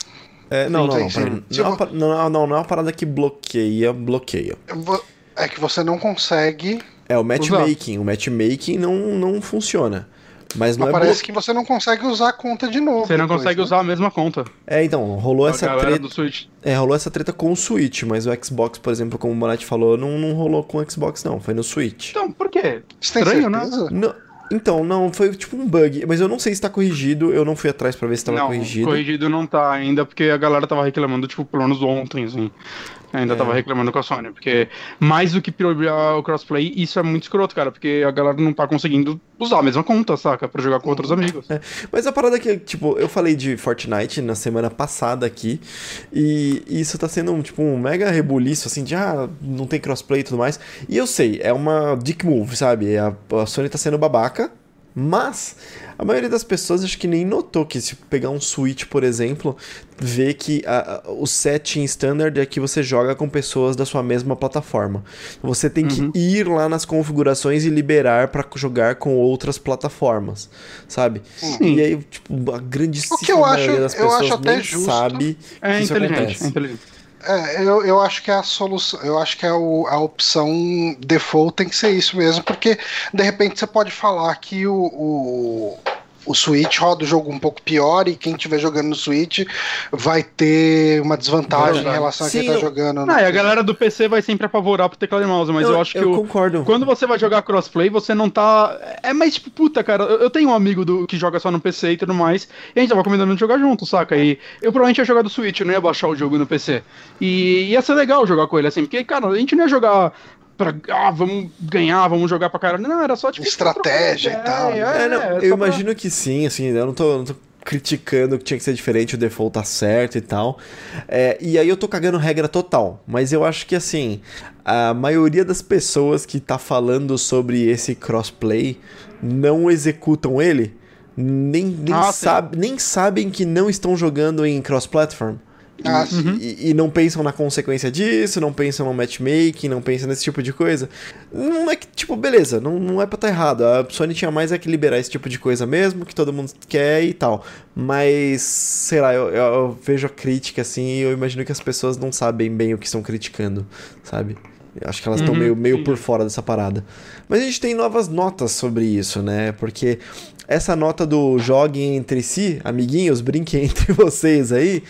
É, não, não, Sim, não, sim. não, é uma eu- pa- não, não, não é uma parada que bloqueia, bloqueia. É que você não consegue. É o matchmaking, o matchmaking não, não funciona. Mas não Mas é parece que você não consegue usar a conta de novo. Você não depois, consegue né? usar a mesma conta. É, então, rolou A essa treta. do Switch. É, rolou essa treta com o Switch, mas o Xbox, por exemplo, como o Bonatti falou, não, não rolou com o Xbox, não, foi no Switch. Então, por quê? Estranho, né? Não- então, não, foi tipo um bug, mas eu não sei se tá corrigido, eu não fui atrás pra ver se tava não, corrigido. corrigido não tá ainda, porque a galera tava reclamando, tipo, pelo menos ontem, assim. Ainda É. tava reclamando com a Sony, porque mais do que priorizar o crossplay, isso é muito escroto, cara, porque a galera não tá conseguindo usar a mesma conta, saca? Pra jogar com outros amigos. Mas a parada é que, tipo, eu falei de Fortnite na semana passada aqui, e isso tá sendo, um, tipo, um mega rebuliço, assim, de, ah, não tem crossplay e tudo mais. E eu sei, é uma dick move, sabe? A, a Sony tá sendo babaca, mas a maioria das pessoas acho que nem notou que se pegar um Switch, por exemplo, vê que a- a- o setting standard é que você joga com pessoas da sua mesma plataforma. Você tem que ir lá nas configurações e liberar pra jogar com outras plataformas, sabe? Sim. E aí, tipo, a que eu acho- maioria das eu pessoas acho até nem justo. sabe É que isso acontece. é inteligente. É, eu, eu acho que é a solução, eu acho que é o- a opção default tem que ser isso mesmo, porque de repente você pode falar que o, o- o Switch roda o jogo um pouco pior e quem estiver jogando no Switch vai ter uma desvantagem em relação Sim, a quem tá eu- jogando. no Ah, e a galera do PC vai sempre apavorar pro teclado e mouse, mas eu, acho que eu o- concordo. quando você vai jogar crossplay, você não tá. É mais tipo, puta, cara, eu eu tenho um amigo do, que joga só no PC e tudo mais, e a gente tava combinando de jogar junto, saca? E eu provavelmente ia jogar do Switch, eu não ia baixar o jogo no PC. E ia ser legal jogar com ele, assim, porque, cara, a gente não ia jogar pra. Ah, vamos ganhar, vamos jogar pra caralho. Não, era só tipo. Estratégia e tal, ideia, É, não, é, eu só pra- imagino que sim, assim, eu não tô, não tô criticando que tinha que ser diferente, o default tá certo e tal. É, e aí eu tô cagando regra total, mas eu acho que assim, a maioria das pessoas que tá falando sobre esse crossplay não executam ele, nem, nem, Ah, sabe, nem sabem que não estão jogando em cross-platform. E, Ah, e- e não pensam na consequência disso, não pensam no matchmaking, não pensam nesse tipo de coisa. Não é que, tipo, beleza, não, não é pra estar errado. A Sony tinha mais é que liberar esse tipo de coisa mesmo, que todo mundo quer e tal. Mas, sei lá, eu, eu- eu vejo a crítica assim e eu imagino que as pessoas não sabem bem o que estão criticando, sabe? Eu acho que elas estão Uhum, meio, meio por fora dessa parada. Mas a gente tem novas notas sobre isso, né? Porque essa nota do joguem entre si, amiguinhos, brinquem entre vocês aí,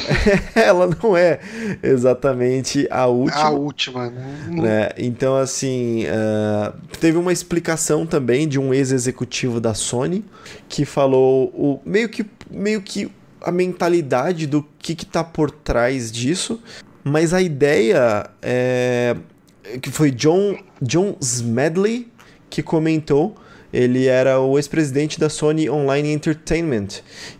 ela não é exatamente a última. A última, né? né? Então, assim, ah, teve uma explicação também de um ex-executivo da Sony que falou o, meio, que, meio que a mentalidade do que, que tá por trás disso, mas a ideia é que foi John, John Smedley que comentou. Ele era o ex-presidente da Sony Online Entertainment.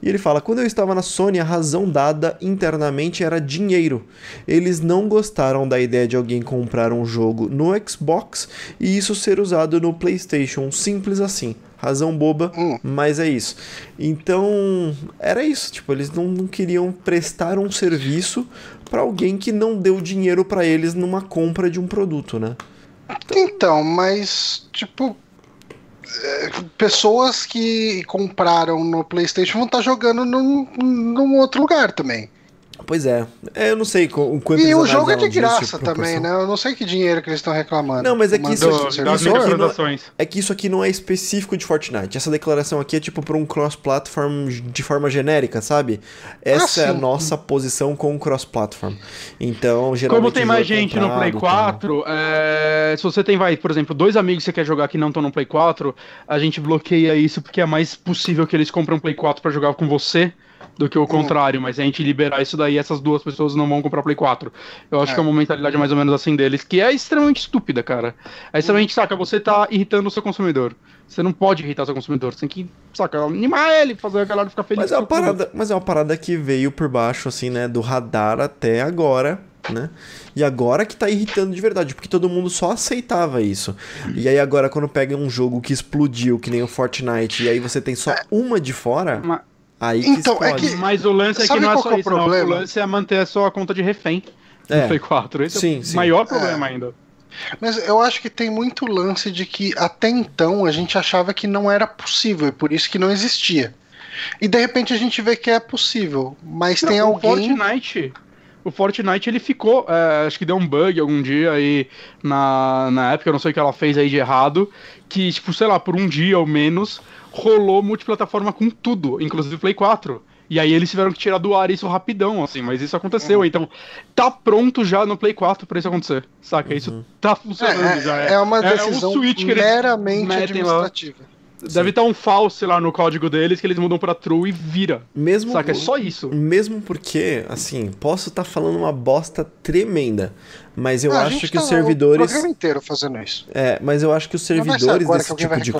E ele fala: quando eu estava na Sony, a razão dada internamente era dinheiro. Eles não gostaram da ideia de alguém comprar um jogo no Xbox e isso ser usado no PlayStation. Simples assim. Razão boba, Hum. mas é isso. Então, era isso. Tipo, eles não, não queriam prestar um serviço para alguém que não deu dinheiro para eles numa compra de um produto, né? Então, mas, tipo. Pessoas que compraram no PlayStation vão estar jogando num, num outro lugar também. Pois é. É, eu não sei o quanto E o jogo é de disso, graça também, né? Eu não sei que dinheiro que eles estão reclamando. Não, mas é que isso- Do, serviço. isso aqui não-. É que isso aqui não é específico de Fortnite. Essa declaração aqui é tipo para um cross-platform de forma genérica, sabe? Essa é a nossa posição com o cross-platform. Então, geralmente. Como tem mais gente no Play comprado, tal. 4, é, se você tem, vai, por exemplo, dois amigos que você quer jogar que não estão no Play 4, a gente bloqueia isso porque é mais possível que eles comprem um Play 4 pra jogar com você do que o contrário, mas se a gente liberar isso daí, essas duas pessoas não vão comprar Play 4. Eu acho É. que é uma mentalidade mais ou menos assim deles, que é extremamente estúpida, cara. Aí extremamente, saca, você tá irritando o seu consumidor. Você não pode irritar o seu consumidor, você tem que, saca, animar ele, fazer a galera ficar feliz. Mas é, uma parada, mas é uma parada que veio por baixo, assim, né? Do radar até agora, né? E agora que tá irritando de verdade, porque todo mundo só aceitava isso. E aí agora, quando pega um jogo que explodiu, que nem o Fortnite, e aí você tem só uma de fora, aí que Então, é explode. que- Mas o lance é que Sabe não é só que é o isso, não. problema? O lance é manter só a conta de refém É. no Play 4. Esse é Sim, o sim. maior problema ainda. Mas eu acho que tem muito lance de que até então a gente achava que não era possível e por isso que não existia. E de repente a gente vê que é possível, mas tem Não, alguém. O Fortnite, o Fortnite ele ficou, é, acho que deu um bug algum dia aí na, na época, eu não sei o que ela fez aí de errado, que, tipo, sei lá, por um dia ou menos, rolou multiplataforma com tudo, inclusive Play 4. E aí eles tiveram que tirar do ar isso rapidão, assim, mas isso aconteceu. Uhum. Então, tá pronto já no Play 4 pra isso acontecer, saca? Isso tá funcionando É, já. é, é uma decisão um que eles meramente metem lá. Deve estar um false lá no código deles que eles mudam pra true e vira. Mesmo, Saca? É só isso. mesmo porque, assim, posso estar falando uma bosta tremenda, mas eu Ah, acho que tá os servidores. O programa inteiro fazendo isso. É, mas eu acho que os servidores que desse alguém tipo de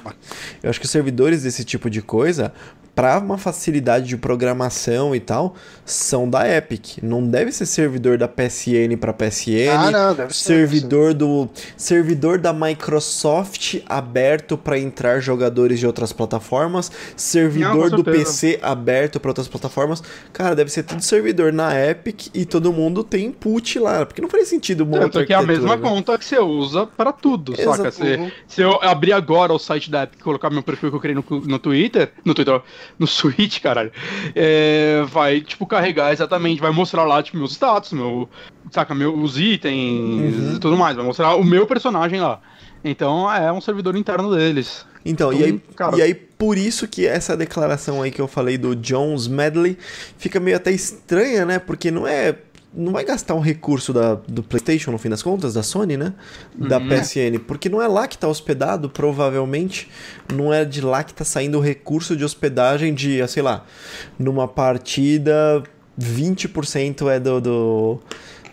eu acho que os servidores desse tipo de coisa, para uma facilidade de programação e tal, são da Epic. Não deve ser servidor da PSN para PSN. Ah, não, deve ser. Servidor do servidor da Microsoft aberto para entrar jogadores de outras plataformas, servidor Não, do. PC aberto para outras plataformas. Cara, deve ser tudo servidor na Epic e todo mundo tem input lá, porque não faz sentido uma Tanto que é a mesma né? conta que você usa pra tudo, Exato. saca? Se, se eu abrir agora o site da Epic e colocar meu perfil que eu criei no, no Twitter, no Twitter, no Switch, caralho, é, vai, tipo, carregar exatamente, vai mostrar lá, tipo, meus status, meu, saca, meus itens Uhum. e tudo mais, vai mostrar o meu personagem lá. Então é um servidor interno deles. Então, e, aí, cara... e aí por isso que essa declaração aí que eu falei do Jones Medley fica meio até estranha, né? Porque não é não vai gastar um recurso da, do PlayStation, no fim das contas, da Sony, né? Da uhum. PSN. Porque não é lá que está hospedado, provavelmente. Não é de lá que está saindo o recurso de hospedagem de, sei lá, numa partida, 20% é do, do,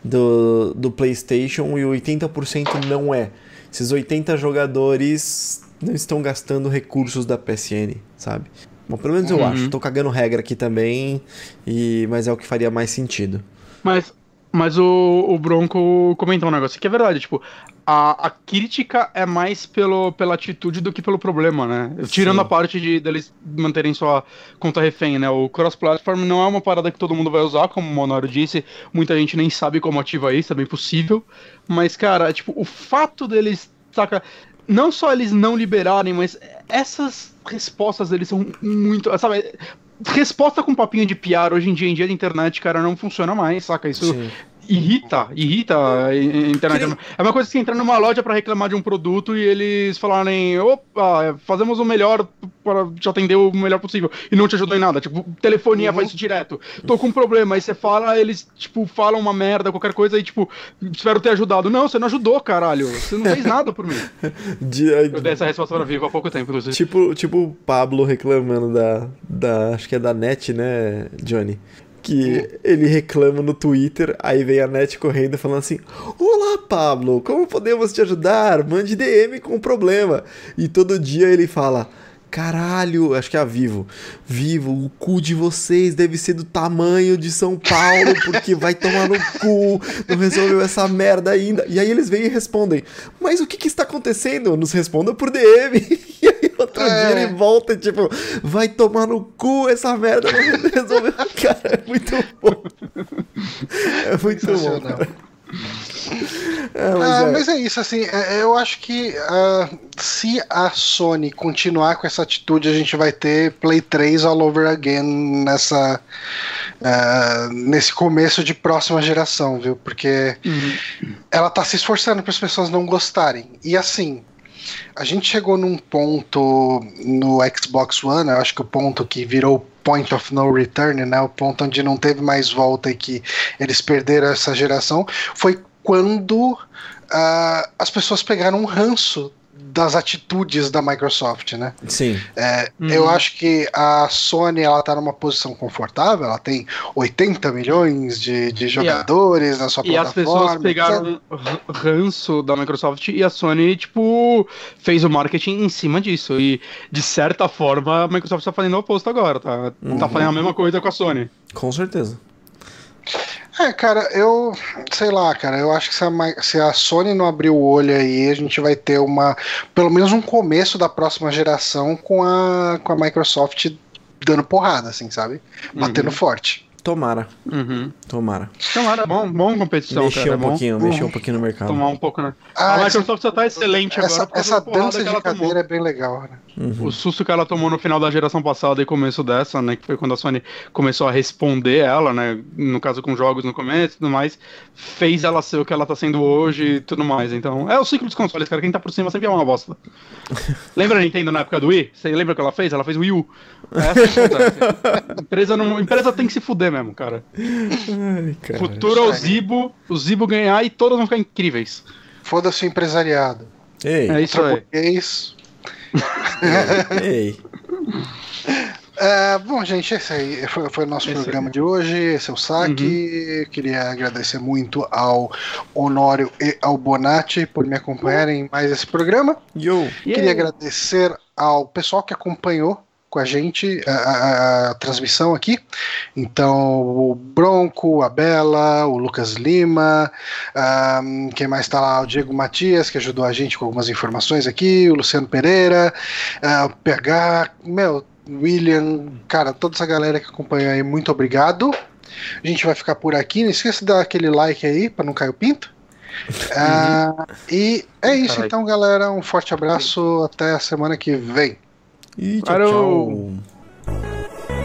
do, do PlayStation e 80% não é. Esses 80 jogadores não estão gastando recursos da PSN, sabe? Bom, pelo menos eu uhum. acho. Tô cagando regra aqui também, e mas é o que faria mais sentido. Mas, mas o, o Bronco comentou um negócio que é verdade, tipo, a, a crítica é mais pelo, pela atitude do que pelo problema, né? Tirando Sim. a parte de deles manterem sua conta refém, né? O cross-platform não é uma parada que todo mundo vai usar, como o Monoro disse, muita gente nem sabe como ativa isso, é bem possível. Mas, cara, tipo, o fato deles, saca, não só eles não liberarem, mas essas respostas deles são muito. Sabe, resposta com papinho de PR hoje em dia, em dia de internet, cara, não funciona mais, saca? Isso Sim irrita, irrita a internet. É uma coisa que você entrar numa loja para reclamar de um produto e eles falarem, opa, fazemos o melhor para te atender o melhor possível e não te ajudou em nada. Tipo, telefonia uhum. faz isso direto. Tô com um problema, aí você fala, eles, tipo, falam uma merda, qualquer coisa e, tipo, espero ter ajudado. Não, você não ajudou, caralho. Você não fez nada por mim. De, Eu dei essa resposta pra Vivo há pouco tempo, inclusive. Tipo, tipo o Pablo reclamando da, da. Acho que é da net, né, Johnny? Que ele reclama no Twitter, aí vem a net correndo falando assim: Olá, Pablo, como podemos te ajudar? Mande DM com o problema. E todo dia ele fala. Caralho, acho que é a Vivo. Vivo, o cu de vocês deve ser do tamanho de São Paulo, porque vai tomar no cu, não resolveu essa merda ainda. E aí eles vêm e respondem: Mas o que, que está acontecendo? Nos responda por DM. E aí outro é. dia ele volta e tipo: Vai tomar no cu essa merda, não resolveu. Cara, é muito bom. É muito bom. Cara. É, mas, ah, é. mas, é. isso, assim, é, eu acho que uh, se a Sony continuar com essa atitude, a gente vai ter Play 3 all over again nessa uh, nesse começo de próxima geração, viu? Porque uhum. ela tá se esforçando para as pessoas não gostarem. E assim, a gente chegou num ponto no Xbox One, eu acho que o ponto que virou point of no return, né, o ponto onde não teve mais volta e que eles perderam essa geração, foi quando uh, as pessoas pegaram um ranço das atitudes da Microsoft, né? Sim. É, uhum. Eu acho que a Sony ela tá numa posição confortável, ela tem 80 milhões de, de jogadores yeah. na sua e plataforma. E as pessoas pegaram o ranço da Microsoft e a Sony, tipo, fez o marketing em cima disso. E, de certa forma, a Microsoft tá fazendo o oposto agora, tá, tá uhum. tá fazendo a mesma coisa com a Sony. Com certeza. É, cara, eu sei lá, cara, eu acho que se a, se a, Sony não abrir o olho aí, a gente vai ter uma, pelo menos um começo da próxima geração com a, com a Microsoft dando porrada, assim, sabe? Batendo uhum. forte. Tomara. Uhum. Tomara. Tomara, bom, bom competição. Mexer cara, um é pouquinho, mexer um pouquinho no mercado. Tomar um pouco, né? Ah, a Microsoft já tá excelente essa, agora. Essa dança de cadeira tomou. é bem legal, né? Uhum. O susto que ela tomou no final da geração passada e começo dessa, né? Que foi quando a Sony começou a responder ela, né? No caso com jogos no começo e tudo mais, fez ela ser o que ela tá sendo hoje e tudo mais. Então, é o ciclo dos consoles, cara. Quem tá por cima sempre é uma bosta. lembra a Nintendo na época do Wii? Você lembra o que ela fez? Ela fez o Wii U. Essa é empresa, não, empresa tem que se fuder mesmo, cara. Ai, Futuro é o Zibo, o Zibo ganhar e todas vão ficar incríveis. Foda-se o empresariado. Ei. É isso aí. Ei. É, bom, gente, esse aí foi, foi o nosso esse programa aí. de hoje. Esse é o saque. Uhum. Queria agradecer muito ao Honório e ao Bonatti por me acompanharem em mais esse programa. Yo. Queria yeah. agradecer ao pessoal que acompanhou com a gente a, a, a, transmissão aqui. Então, o Bronco, a Bela, o Lucas Lima, um, quem mais está lá? O Diego Matias, que ajudou a gente com algumas informações aqui, o Luciano Pereira, uh, o PH, meu, William, cara, toda essa galera que acompanha aí, muito obrigado. A gente vai ficar por aqui. Não esqueça de dar aquele like aí para não cair o pinto. Uh, e é isso, então, galera. Um forte abraço. Até a semana que vem. E tchau, tchau. tchau.